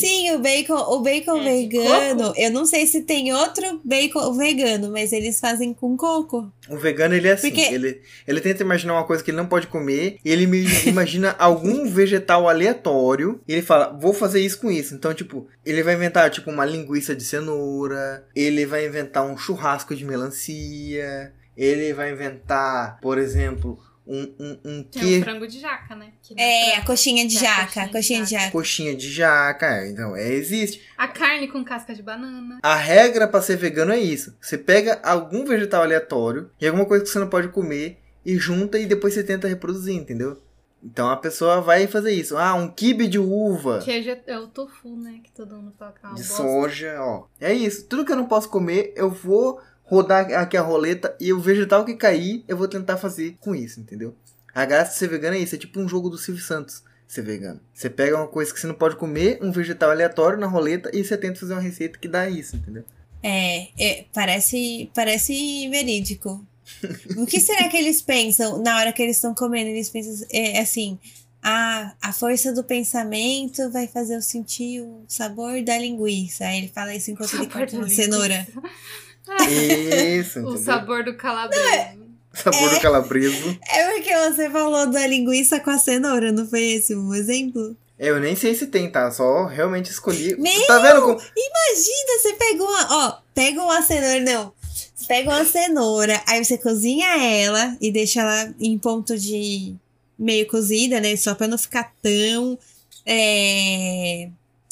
Sim, o bacon, o bacon É vegano. Eu não sei se tem outro bacon vegano, mas eles fazem com coco. O vegano, ele é assim. Porque- Ele, ele tenta imaginar uma coisa que ele não pode comer. E ele me imagina algum vegetal aleatório. E ele fala, vou fazer isso com isso. Então, tipo, ele vai inventar, tipo, uma linguiça de cenoura. Ele vai inventar um churrasco de melancia. Ele vai inventar, por exemplo, um, um, um Tem que... o frango de jaca, né? Que não É, a coxinha de É, jaca, a coxinha de jaca. coxinha de jaca. É, Então, é, existe. A carne com casca de banana. A regra pra ser vegano é isso. Você pega algum vegetal aleatório e alguma coisa que você não pode comer e junta e depois você tenta reproduzir, entendeu? Então a pessoa vai fazer isso. Ah, um quibe de uva, Queijo é é o tofu, né? Que todo mundo fala que é uma de bosta. soja, ó. É isso. Tudo que eu não posso comer, eu vou rodar aqui a roleta e o vegetal que cair, eu vou tentar fazer com isso, entendeu? A graça de ser vegano é isso, é tipo um jogo do Silvio Santos. Ser vegano. Você pega uma coisa que você não pode comer, um vegetal aleatório na roleta e você tenta fazer uma receita que dá isso, entendeu? É, é, parece, parece verídico. O que será que eles pensam na hora que eles estão comendo? Eles pensam é, assim: ah, a força do pensamento vai fazer eu sentir o sabor da linguiça. Aí ele fala isso enquanto ele corta uma linguiça. cenoura. Isso, O entendeu? sabor do calabresa. Sabor do calabreso. É porque você falou da linguiça com a cenoura, não foi esse um exemplo? Eu nem sei se tem, tá? Só realmente escolhi. Meu! Tá vendo como. Imagina, você pega uma. Ó, pega uma cenoura, não. Você pega uma cenoura, aí você cozinha ela e deixa ela em ponto de meio cozida, né? Só pra não ficar tão é,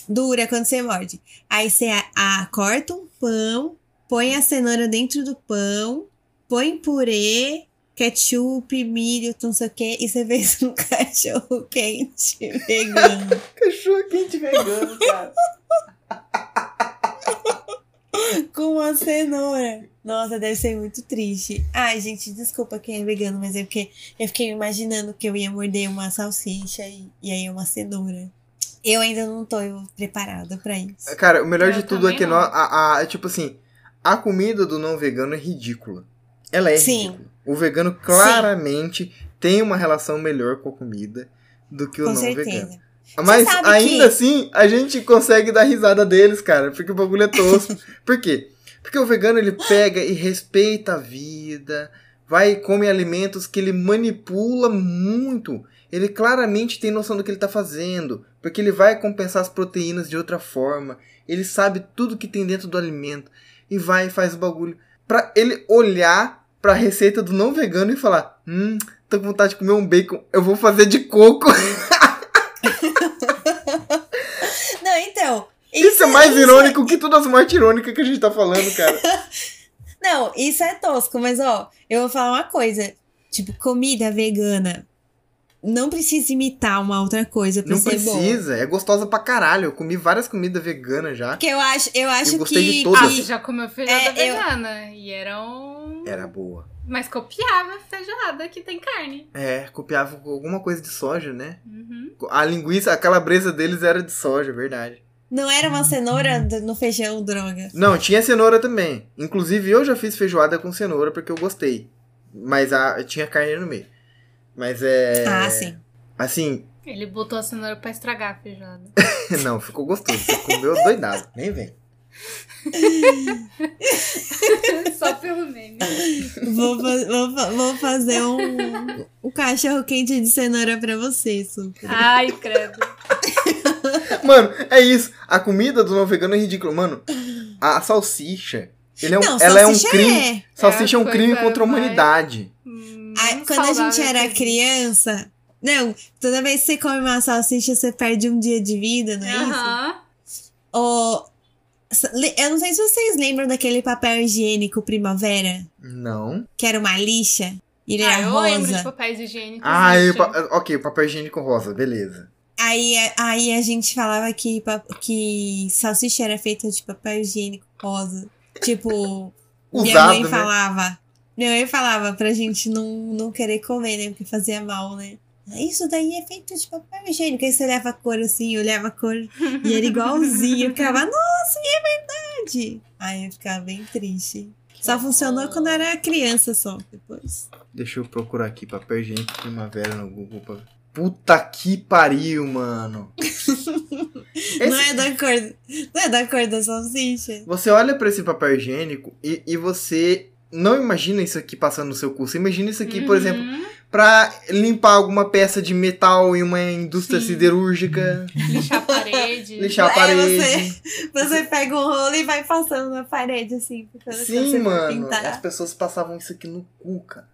dura quando você morde. Aí você a, a- corta um pão, põe a cenoura dentro do pão, põe purê, ketchup, milho, não sei o que, e você fez um cachorro quente vegano. Cachorro quente vegano, cara. com uma cenoura. Nossa, deve ser muito triste. Ai, gente, desculpa quem é vegano, mas é porque eu fiquei imaginando que eu ia morder uma salsicha e, e aí uma cenoura. Eu ainda não tô preparada pra isso. Cara, o melhor Eu de tudo é que não. nó- a, a- tipo assim, a comida do não vegano é ridícula. Ela é Sim. ridícula. O vegano claramente tem uma relação melhor com a comida do que o Com não certeza. vegano. Mas ainda que- assim, a gente consegue dar risada deles, cara, porque o bagulho é tosco. Por quê? Porque o vegano ele pega e respeita a vida, vai e come alimentos que ele manipula muito. Ele claramente tem noção do que ele tá fazendo, porque ele vai compensar as proteínas de outra forma. Ele sabe tudo que tem dentro do alimento e vai e faz o bagulho pra ele olhar pra receita do não vegano e falar: "Hum, tô com vontade de comer um bacon, eu vou fazer de coco". Não, então. Isso, é mais irônico que todas as mortes irônicas que a gente tá falando, cara. Não, isso é tosco, mas ó, eu vou falar uma coisa. Tipo, comida vegana não precisa imitar uma outra coisa pra Não ser boa. precisa, é gostosa pra caralho. Eu comi várias comidas veganas já. Porque eu acho, eu acho gostei que. de todas. Ah, que- você já comeu feijoada É, eu- vegana. E era um. Era boa. Mas copiava a feijoada que tem carne. É, copiava com alguma coisa de soja, né? Uhum. A linguiça, a calabresa deles era de soja, é verdade. Não era uma cenoura no feijão, droga. Não, tinha cenoura também. Inclusive, eu já fiz feijoada com cenoura porque eu gostei. Mas a, tinha carne no meio. Mas é. Ah, sim. Assim, Ele botou a cenoura pra estragar a feijoada. não, ficou gostoso. Você comeu doidado. Nem vem. Só pelo meme. Vou, fa- vou, fa- vou fazer um, um cachorro quente de cenoura pra você, Su. Ai, credo. Mano, é isso. A comida do não vegano é ridícula. Mano, a, salsicha. Ele é um, Não, ela é um crime. é. Salsicha é um É a crime contra a mais- humanidade. Hum, Quando a gente era criança. Não, toda vez que você come uma salsicha, você perde um dia de vida, não é isso? Aham. Ou, eu não sei se vocês lembram daquele papel higiênico primavera, Não. que era uma lixa. Ele Ah, era eu lembro de rosa. papéis higiênicos. Ah, pa- ok, papel higiênico rosa, beleza. Aí, aí a gente falava que, que salsicha era feita de papel higiênico rosa. Tipo, minha Usado, mãe né? falava. Minha mãe falava pra gente não, não querer comer, né? Porque fazia mal, né? Isso daí é feito de papel higiênico. Aí você olhava a cor assim, olhava a cor e era igualzinho. Eu ficava, nossa, e é verdade. Aí eu ficava bem triste. Só funcionou quando eu era criança só. Depois. Deixa eu procurar aqui papel higiênico primavera no Google. Pra... Puta que pariu, mano. Esse- Não é da cor. Não é da cor da salsicha. Você olha pra esse papel higiênico e, e você não imagina isso aqui passando no seu cu. Você imagina isso aqui, por Uhum. exemplo, pra limpar alguma peça de metal em uma indústria Sim. siderúrgica, Lixar a parede. lixar a É, parede. você- Você pega um rolo e vai passando na parede, assim. Sim, mano. As pessoas passavam isso aqui no cu, cara.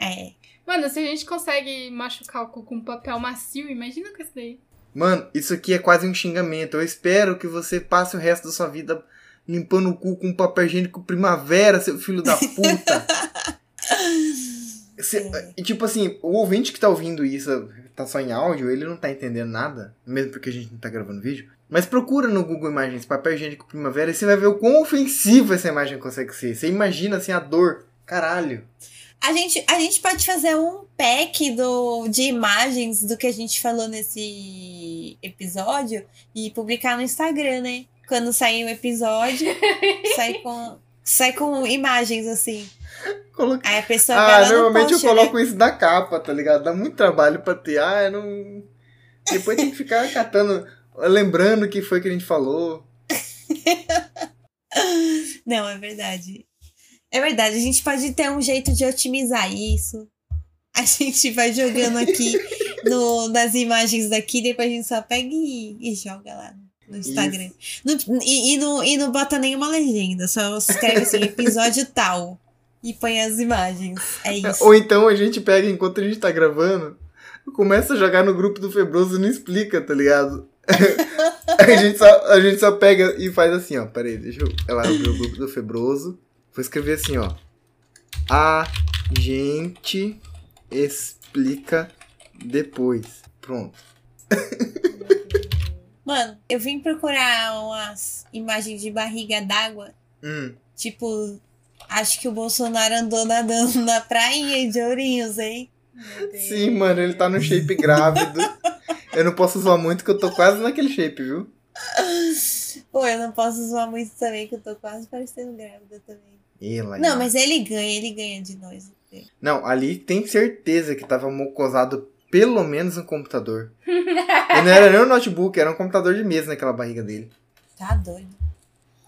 É. Mano, se a gente consegue machucar o cu com papel macio, imagina com isso daí. Mano, isso aqui é quase um xingamento. Eu espero que você passe o resto da sua vida limpando o cu com papel higiênico primavera, seu filho da puta. Cê- e, tipo assim, o ouvinte que tá ouvindo isso, tá só em áudio, ele não tá entendendo nada, mesmo porque a gente não tá gravando vídeo. Mas procura no Google Imagens papel higiênico primavera e você vai ver o quão ofensivo essa imagem consegue ser. Você imagina assim a dor. Caralho. A gente, a gente pode fazer um pack do, de imagens do que a gente falou nesse episódio e publicar no Instagram, né? Quando sair o episódio, sai com, sai com imagens assim. Coloca... Aí a pessoa vai Ah, no normalmente post, eu né? coloco isso na capa, tá ligado? Dá muito trabalho pra ter. Ah, eu não. Depois tem que ficar catando, lembrando o que foi que a gente falou. Não, é verdade. É verdade, a gente pode ter um jeito de otimizar isso. A gente vai jogando aqui no, nas imagens daqui, depois a gente só pega e, e joga lá no Instagram. Não- e, e, não, e não bota nenhuma legenda, só escreve assim, episódio tal. E põe as imagens. É isso. Ou então a gente pega enquanto a gente tá gravando, começa a jogar no grupo do Febroso e não explica, tá ligado? a, gente só, a gente só pega e faz assim, ó. Pera aí, deixa eu. Ela abriu o grupo do Febroso. Vou escrever assim, ó. A gente explica depois. Pronto. Mano, eu vim procurar umas imagens de barriga d'água. Hum. Tipo, acho que o Bolsonaro andou nadando na praia de Ourinhos, hein? Sim, mano, ele tá no shape grávido. Eu não posso zoar muito que eu tô quase naquele shape, viu? Pô, eu não posso zoar muito também, que eu tô quase parecendo grávida também. Ela, Não, mas ele ganha, ele ganha de nós. Não, ali tem certeza que tava mocosado pelo menos no computador. e não era nem um notebook, era um computador de mesa naquela barriga dele. Tá doido.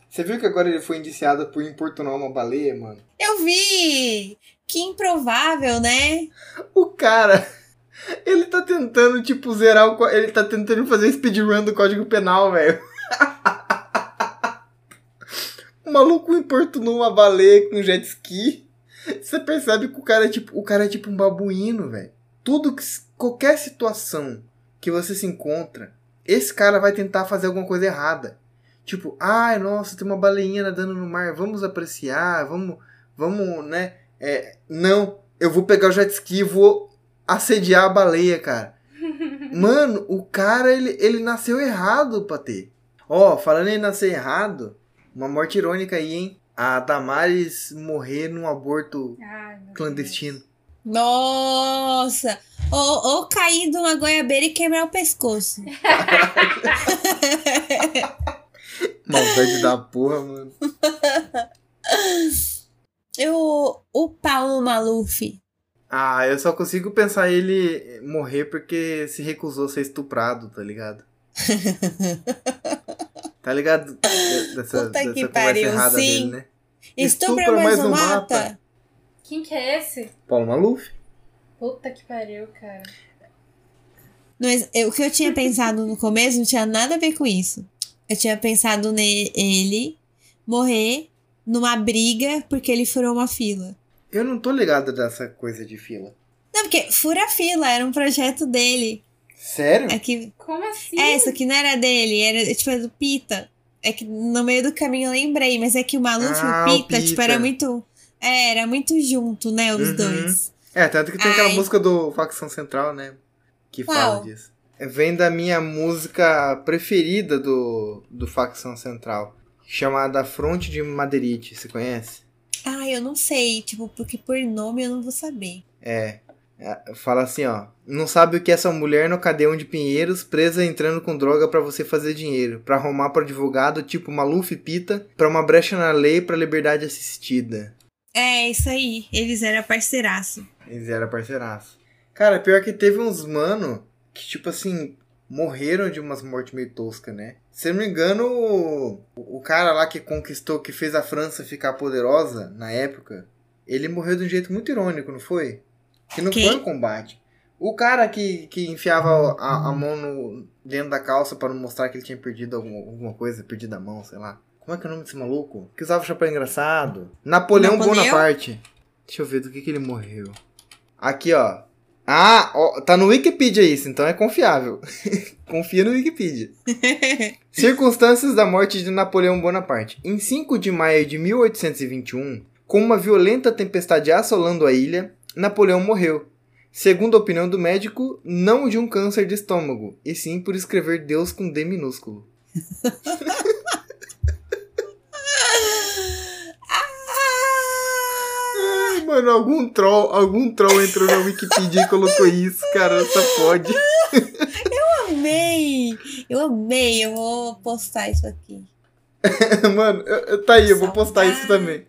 Você viu que agora ele foi indiciado por importunar uma baleia, mano? Eu vi! Que improvável, né? O cara, ele tá tentando, tipo, zerar o... Ele tá tentando fazer speedrun do Código Penal, velho. o maluco importunou uma baleia com jet ski. Você percebe que o cara é tipo, o cara é tipo um babuíno, velho. Tudo que qualquer situação que você se encontra, esse cara vai tentar fazer alguma coisa errada. Tipo, ai, nossa, tem uma baleinha nadando no mar, vamos apreciar, vamos, vamos, né? É, não, eu vou pegar o jet ski e vou assediar a baleia, cara. Mano, o cara, ele, ele nasceu errado pra ter. Ó, falando em nascer errado, uma morte irônica aí, hein? A Damares morrer num aborto Ai, clandestino. Nossa! Ou, ou cair de uma goiabeira e quebrar o pescoço. Maldade da porra, mano. Eu, o Paulo Maluf. Ah, eu só consigo pensar ele morrer porque se recusou a ser estuprado, tá ligado? Tá ligado? Dessa, Puta que dessa conversa pariu, errada sim. dele, né? Estupra, Estupra, mais mas um mata. mata. Quem que é esse? Paulo Maluf? Puta que pariu, cara. Mas eu- o que eu tinha pensado no começo não tinha nada a ver com isso. Eu tinha pensado nele morrer numa briga porque ele furou uma fila. Eu não tô ligado dessa coisa de fila. Não, porque fura fila era um projeto dele. Sério? É que Como assim? É, isso aqui não era dele, era tipo era do Pita. É que no meio do caminho eu lembrei, mas é que o Maluf Ah, e o o Pita, tipo, Pita. era muito. É, era muito junto, né? Os Uhum. dois. É, tanto que tem aquela Ai. música do Facção Central, né? Que Qual? fala disso. Vem da minha música preferida do, do Facção Central. Chamada Fronte de Madeirite, você conhece? Ah, eu não sei, tipo, porque por nome eu não vou saber. É. é, Fala assim, ó. Não sabe o que é essa mulher no cadeão de Pinheiros, presa entrando com droga pra você fazer dinheiro. Pra arrumar pro advogado, tipo Maluf e Pita, pra uma brecha na lei pra liberdade assistida. É, isso aí. Eles eram parceiraço. Eles eram parceiraço. Cara, pior que teve uns mano que, tipo assim, morreram de umas mortes meio toscas, né? Se eu não me engano, o, o cara lá que conquistou, que fez a França ficar poderosa na época, ele morreu de um jeito muito irônico, não foi? Que não Quem? foi um combate. O cara que, que enfiava a, a mão no, dentro da calça pra não mostrar que ele tinha perdido alguma coisa, perdido a mão, sei lá. Como é que é o nome desse maluco? Que usava chapéu engraçado. Napoleão, Napoleão? Bonaparte. Deixa eu ver do que, que ele morreu. Aqui, ó. Ah, ó, tá no Wikipedia isso, então é confiável. Confia no Wikipedia. Circunstâncias da morte de Napoleão Bonaparte. Em 5 de maio de 1821, com uma violenta tempestade assolando a ilha, Napoleão morreu. Segundo a opinião do médico, não de um câncer de estômago, e sim por escrever Deus com D minúsculo. mano, algum troll, algum troll entrou na Wikipedia e colocou isso, cara, só pode. Amei! Eu amei, eu vou postar isso aqui. Mano, eu- eu- tá aí, eu vou postar isso também.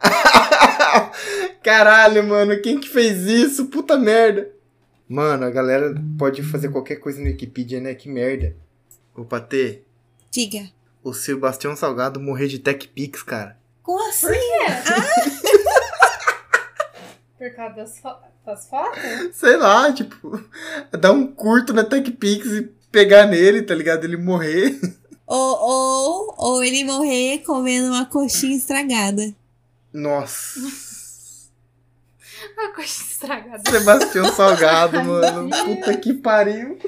Caralho, mano, quem que fez isso? Puta merda. Mano, a galera pode fazer qualquer coisa no Wikipedia, né? Que merda. Ô, Patê, Diga. o Sebastião Salgado morrer de Tech Pix, cara. Como assim? Por causa das, fo das fotos? Sei lá, tipo, dar um curto na Tech Pix e pegar nele, tá ligado? Ele morrer. Ou, ou, ou ele morrer comendo uma coxinha estragada. Nossa. Uma coisa estragada. Sebastião Salgado, mano. Puta que pariu.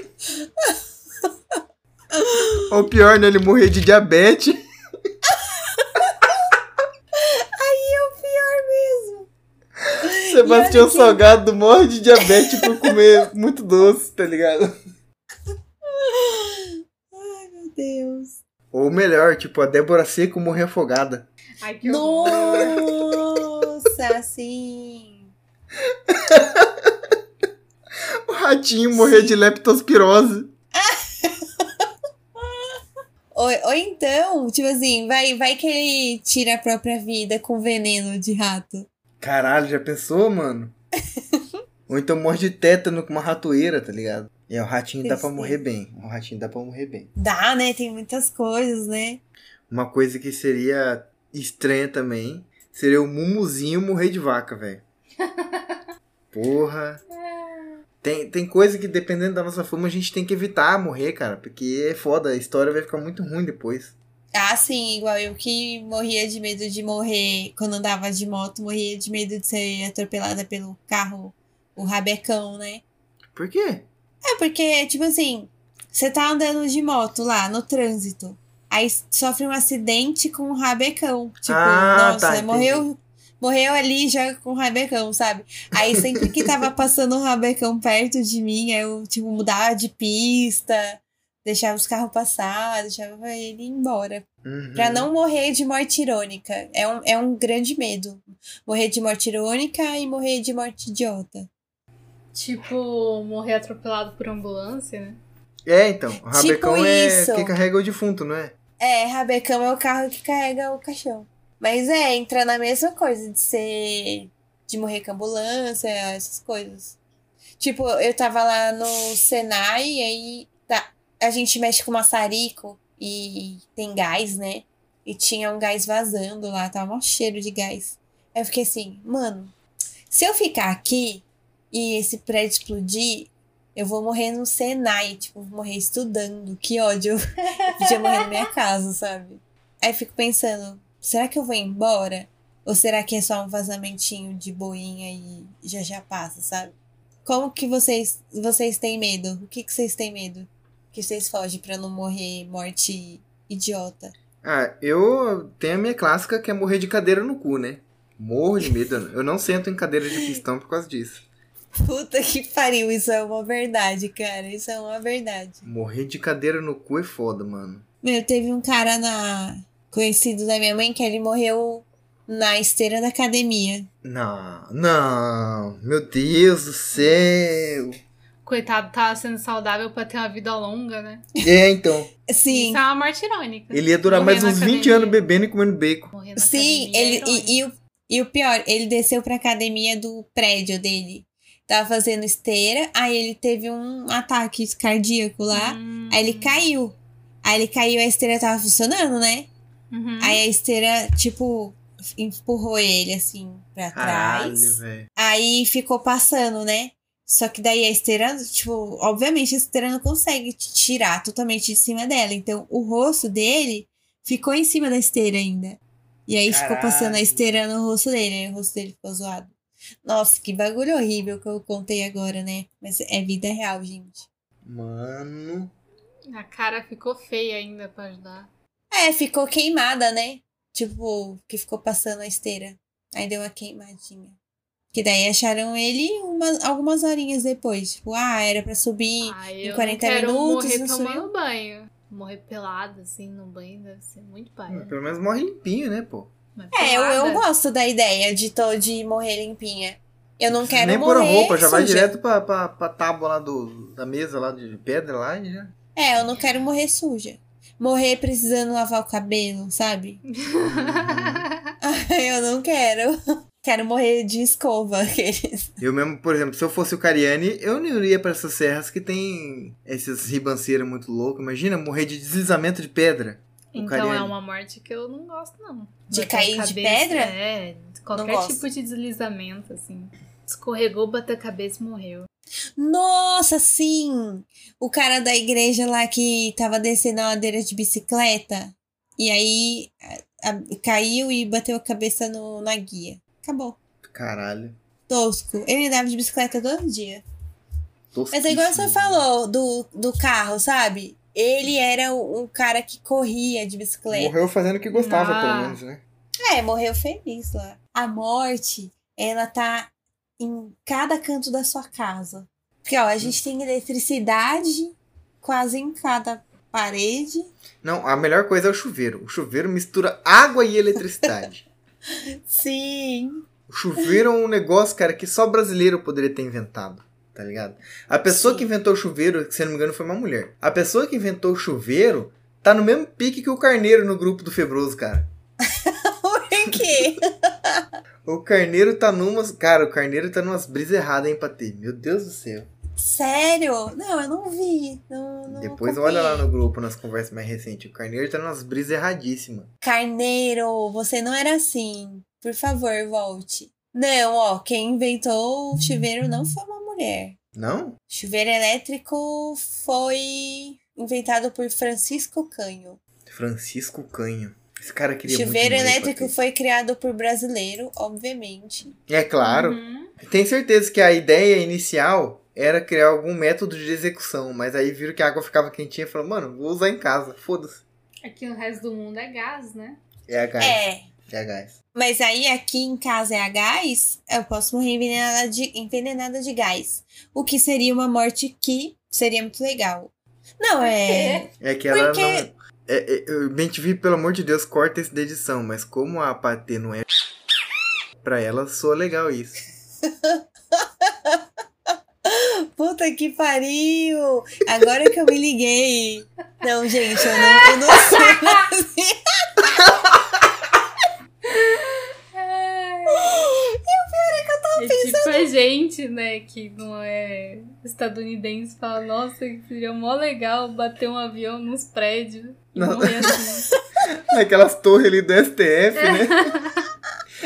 Ou pior, né? Ele morrer de diabetes. Aí é o pior mesmo. Sebastião que- Salgado morre de diabetes por comer muito doce, tá ligado? Ai, meu Deus. Ou melhor, tipo, a Débora Seco morrer afogada. Ai, que horror. Nossa, sim. O ratinho morrer de leptospirose. Ou, ou então, tipo assim, vai, vai que ele tira a própria vida com veneno de rato. Caralho, já pensou, mano? Ou então morre de tétano com uma ratoeira, tá ligado? E o ratinho dá pra morrer bem. O ratinho dá pra morrer bem. Dá, né? Tem muitas coisas, né? Uma coisa que seria estranha também seria o Mumuzinho morrer de vaca, velho. Porra. Tem, tem coisa que, dependendo da nossa fama, a gente tem que evitar morrer, cara. Porque é foda, a história vai ficar muito ruim depois. Ah, sim, igual eu que morria de medo de morrer quando andava de moto, morria de medo de ser atropelada pelo carro, o rabecão, né? Por quê? É porque, tipo assim, você tá andando de moto lá no trânsito, aí sofre um acidente com um rabecão. Tipo, Ah, nossa, tá, morreu, morreu ali já com um rabecão, sabe? Aí sempre que tava passando um rabecão perto de mim, aí eu, tipo, mudava de pista, deixava os carros passar, deixava ele ir embora. Uhum. Pra não morrer de morte irônica. É um, é um grande medo. Morrer de morte irônica e morrer de morte idiota. Tipo, morrer atropelado por ambulância, né? É, então. O rabecão Tipo é isso. quem carrega o defunto, não é? É, rabecão é o carro que carrega o caixão. Mas é, entra na mesma coisa de ser. de morrer com ambulância, essas coisas. Tipo, eu tava lá no Senai e aí a gente mexe com maçarico e tem gás, né? E tinha um gás vazando lá, tava um cheiro de gás. Aí eu fiquei assim, mano, se eu ficar aqui e esse prédio explodir, eu vou morrer no Senai, tipo, vou morrer estudando. Que ódio. Eu podia morrer na minha casa, sabe? Aí fico pensando, será que eu vou embora? Ou será que é só um vazamentinho de boinha e já já passa, sabe? Como que vocês vocês têm medo? O que que vocês têm medo? Que vocês fogem pra não morrer morte idiota? Ah, eu tenho a minha clássica que é morrer de cadeira no cu, né? Morro de medo. Eu não sento em cadeira de pistão por causa disso. Puta que pariu, isso é uma verdade, cara. Isso é uma verdade. Morrer de cadeira no cu é foda, mano. Meu, teve um cara na conhecido da minha mãe que ele morreu na esteira da academia. Não, não. Meu Deus do céu. Coitado, tá sendo saudável pra ter uma vida longa, né? É, então. Sim. Isso é uma morte irônica. Ele ia durar Morrer mais uns 20 academia. anos bebendo e comendo bacon. Sim, é ele irônico. e, e, o, e o pior, ele desceu pra academia do prédio dele. Tava fazendo esteira, aí ele teve um ataque cardíaco lá, Hum, aí ele caiu. Aí ele caiu, a esteira tava funcionando, né? uhum. Aí a esteira, tipo, empurrou ele assim pra trás. Caralho, velho. Aí ficou passando, né? Só que daí a esteira, tipo, obviamente a esteira não consegue te tirar totalmente de cima dela. Então o rosto dele ficou em cima da esteira ainda. E aí ficou passando a Caralho. esteira no rosto dele, aí o rosto dele ficou zoado. Nossa, que bagulho horrível que eu contei agora, né? Mas é vida real, gente. Mano. A cara ficou feia ainda pra ajudar. É, ficou queimada, né? Tipo, que ficou passando a esteira. Aí deu uma queimadinha. Que daí acharam ele umas, algumas horinhas depois. Tipo, ah, era pra subir. Ah, em eu 40 não quero minutos, morrer não tomando subiu? banho. Morrer pelado, assim, no banho deve ser muito pai. Pelo menos morre limpinho, né, pô? É, eu, eu gosto da ideia de, to, de morrer limpinha. Eu não quero Nem morrer pôr a roupa, já vai suja. direto pra, pra, pra tábua lá do, da mesa lá de pedra lá e já. É, eu não quero morrer suja. Morrer precisando lavar o cabelo, sabe? eu não quero. Quero morrer de escova. Aqueles. Eu mesmo, por exemplo, se eu fosse o Cariani, eu não iria pra essas serras que tem esses ribanceiras muito loucos. Imagina morrer de deslizamento de pedra. Então Cariani. é uma morte que eu não gosto, não. De Bater cair a de cabeça, pedra? É, qualquer tipo de deslizamento, assim. Escorregou, bateu a cabeça e morreu. Nossa, sim! O cara da igreja lá que tava descendo a ladeira de bicicleta. E aí a- a- caiu e bateu a cabeça no, na guia. Acabou. Caralho. Tosco. Ele andava de bicicleta todo dia. Mas é igual você falou do, do carro, sabe? Ele era um um cara que corria de bicicleta. Morreu fazendo o que gostava, Ah. pelo menos, né? É, morreu feliz lá. A morte, ela tá em cada canto da sua casa. Porque, ó, a gente tem eletricidade quase em cada parede. Não, a melhor coisa é o chuveiro. O chuveiro mistura água e eletricidade. Sim. o chuveiro é um negócio, cara, que só brasileiro poderia ter inventado. Tá ligado? A pessoa Sim. que inventou o chuveiro, se não me engano foi uma mulher. A pessoa que inventou o chuveiro tá no mesmo pique que o carneiro no grupo do Febroso, cara. Por quê? O carneiro tá numas. Cara, o carneiro tá numas brisas erradas, hein, Patê? Meu Deus do céu. Sério? Não, eu não vi. Não, não Depois acompanhei. olha lá no grupo, nas conversas mais recentes. O carneiro tá numas brisas erradíssimas. Carneiro, você não era assim. Por favor, volte. Não, ó, quem inventou o chuveiro não foi uma mulher. Não? Chuveiro elétrico foi inventado por Francisco Canho. Francisco Canho. Esse cara queria Chuveiro muito elétrico foi criado por brasileiro, obviamente. É claro. Uhum. Tenho certeza que a ideia inicial era criar algum método de execução, mas aí viram que a água ficava quentinha e falaram, mano, vou usar em casa, foda-se. Aqui no resto do mundo é gás, né? É a gás. É, É a gás. mas aí aqui em casa é a gás, eu posso morrer envenenada de, envenenada de gás. O que seria uma morte que seria muito legal. Não, é. É que ela Porque- não. É, é, eu bem te vi, pelo amor de Deus, corta esse da edição, mas como a Patê não é. Pra ela soa legal isso. Puta que pariu! Agora que eu me liguei. Não, gente, eu não, eu não sou assim. É tipo a gente, né, que não é estadunidense, fala, nossa, que seria mó legal bater um avião nos prédios e Não. morrer assim. Naquelas torres ali do STF, né?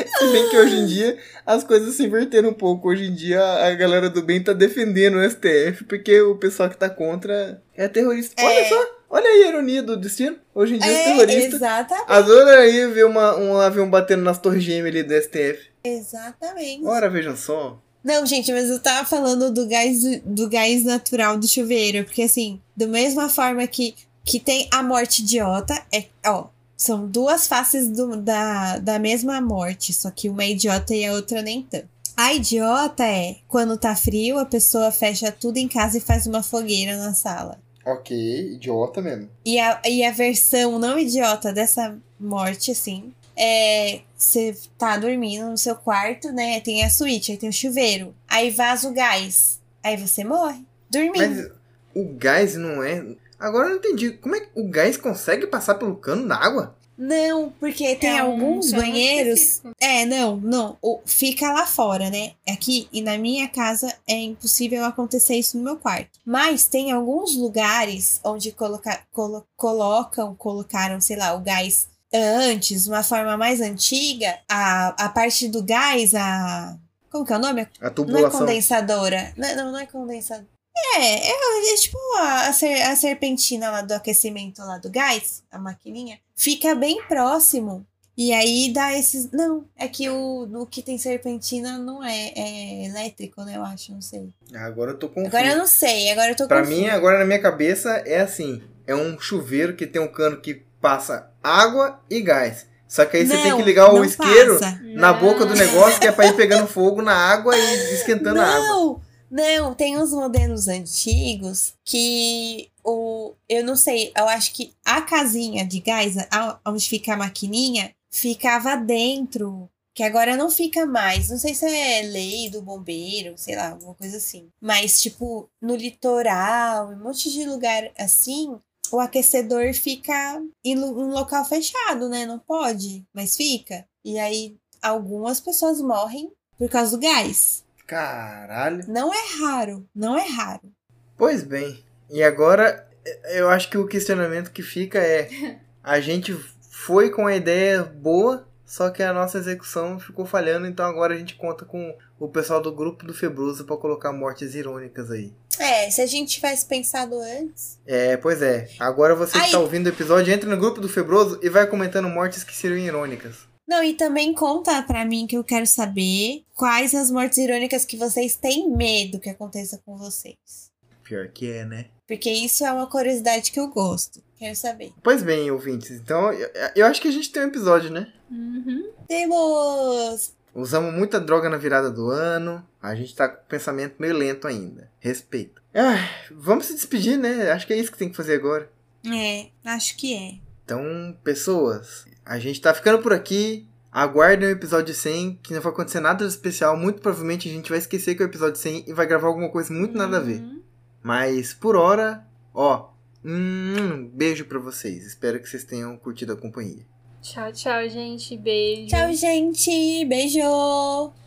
Se bem que hoje em dia as coisas se inverteram um pouco. Hoje em dia a galera do bem tá defendendo o STF porque o pessoal que tá contra é terrorista. Olha só, olha aí a ironia do destino. Hoje em dia os É, terroristas exatamente. adoraria ver uma, um avião batendo nas torres gêmeas ali do STF. Exatamente. Ora, vejam só. Não, gente, mas eu tava falando do gás, do gás natural do chuveiro. Porque, assim, da mesma forma que, que tem a morte idiota, é, ó, são duas faces do- da, da mesma morte, só que uma é idiota e a outra nem tanto. A idiota é quando tá frio, a pessoa fecha tudo em casa e faz uma fogueira na sala. Ok, idiota mesmo. E a, e a versão não idiota dessa morte, assim, é. Você tá dormindo no seu quarto, né? Tem a suíte, aí tem o chuveiro. Aí vaza o gás. Aí você morre. Dormindo. Mas o gás não é. Agora eu não entendi. Como é que o gás consegue passar pelo cano da água? Não, porque tem É alguns banheiros. É, não, não. O, fica lá fora, né? Aqui e na minha casa é impossível acontecer isso no meu quarto. Mas tem alguns lugares onde coloca, colo- colocam, colocaram, sei lá, o gás antes, uma forma mais antiga. A, a parte do gás, a. Como que é o nome? A Não é tubulação. condensadora. Não, não, não é condensadora. É, é, é tipo a, a, ser- a serpentina lá do aquecimento lá do gás, a maquininha, fica bem próximo. E aí dá esses. Não, é que o, o que tem serpentina não é, é elétrico, né? Eu acho, não sei. Agora eu tô confuso. Agora eu não sei, agora eu tô Pra confusa. mim, agora na minha cabeça, é assim: é um chuveiro que tem um cano que passa água e gás. Só que aí você tem Não, que ligar o não isqueiro passa. na boca do Não. negócio, que é pra ir pegando fogo na água e esquentando a água. Não, não, tem uns modelos antigos que o. Eu não sei, eu acho que a casinha de gás, onde fica a maquininha, ficava dentro. Que agora não fica mais. Não sei se é lei do bombeiro, sei lá, alguma coisa assim. Mas, tipo, no litoral, em um monte de lugar assim, o aquecedor fica em um local fechado, né? Não pode, mas fica. E aí algumas pessoas morrem por causa do gás. Caralho. Não é raro, não é raro. Pois bem. E agora, eu acho que o questionamento que fica é: a gente foi com a ideia boa, só que a nossa execução ficou falhando, então agora a gente conta com o pessoal do grupo do Februso pra colocar mortes irônicas aí. É, se a gente tivesse pensado antes. É, pois é. Agora você que Aí- tá ouvindo o episódio, entra no grupo do Febroso e vai comentando mortes que seriam irônicas. Não, e também conta pra mim que eu quero saber quais as mortes irônicas que vocês têm medo que aconteça com vocês. Pior que é, né? Porque isso é uma curiosidade que eu gosto. Quero saber. Pois bem, ouvintes. Então, eu, eu acho que a gente tem um episódio, né? Uhum. Temos! Usamos muita droga na virada do ano. A gente tá com o pensamento meio lento ainda. Respeito. Ah, vamos se despedir, né? Acho que é isso que tem que fazer agora. É, acho que é. Então, pessoas, a gente tá ficando por aqui. Aguardem o episódio 100, que não vai acontecer nada de especial. Muito provavelmente a gente vai esquecer que é o episódio 100 e vai gravar alguma coisa muito nada a ver. Uhum. Mas por hora, ó, um beijo pra vocês. Espero que vocês tenham curtido a companhia. Tchau, tchau, gente. Beijo. Tchau, gente! Beijo!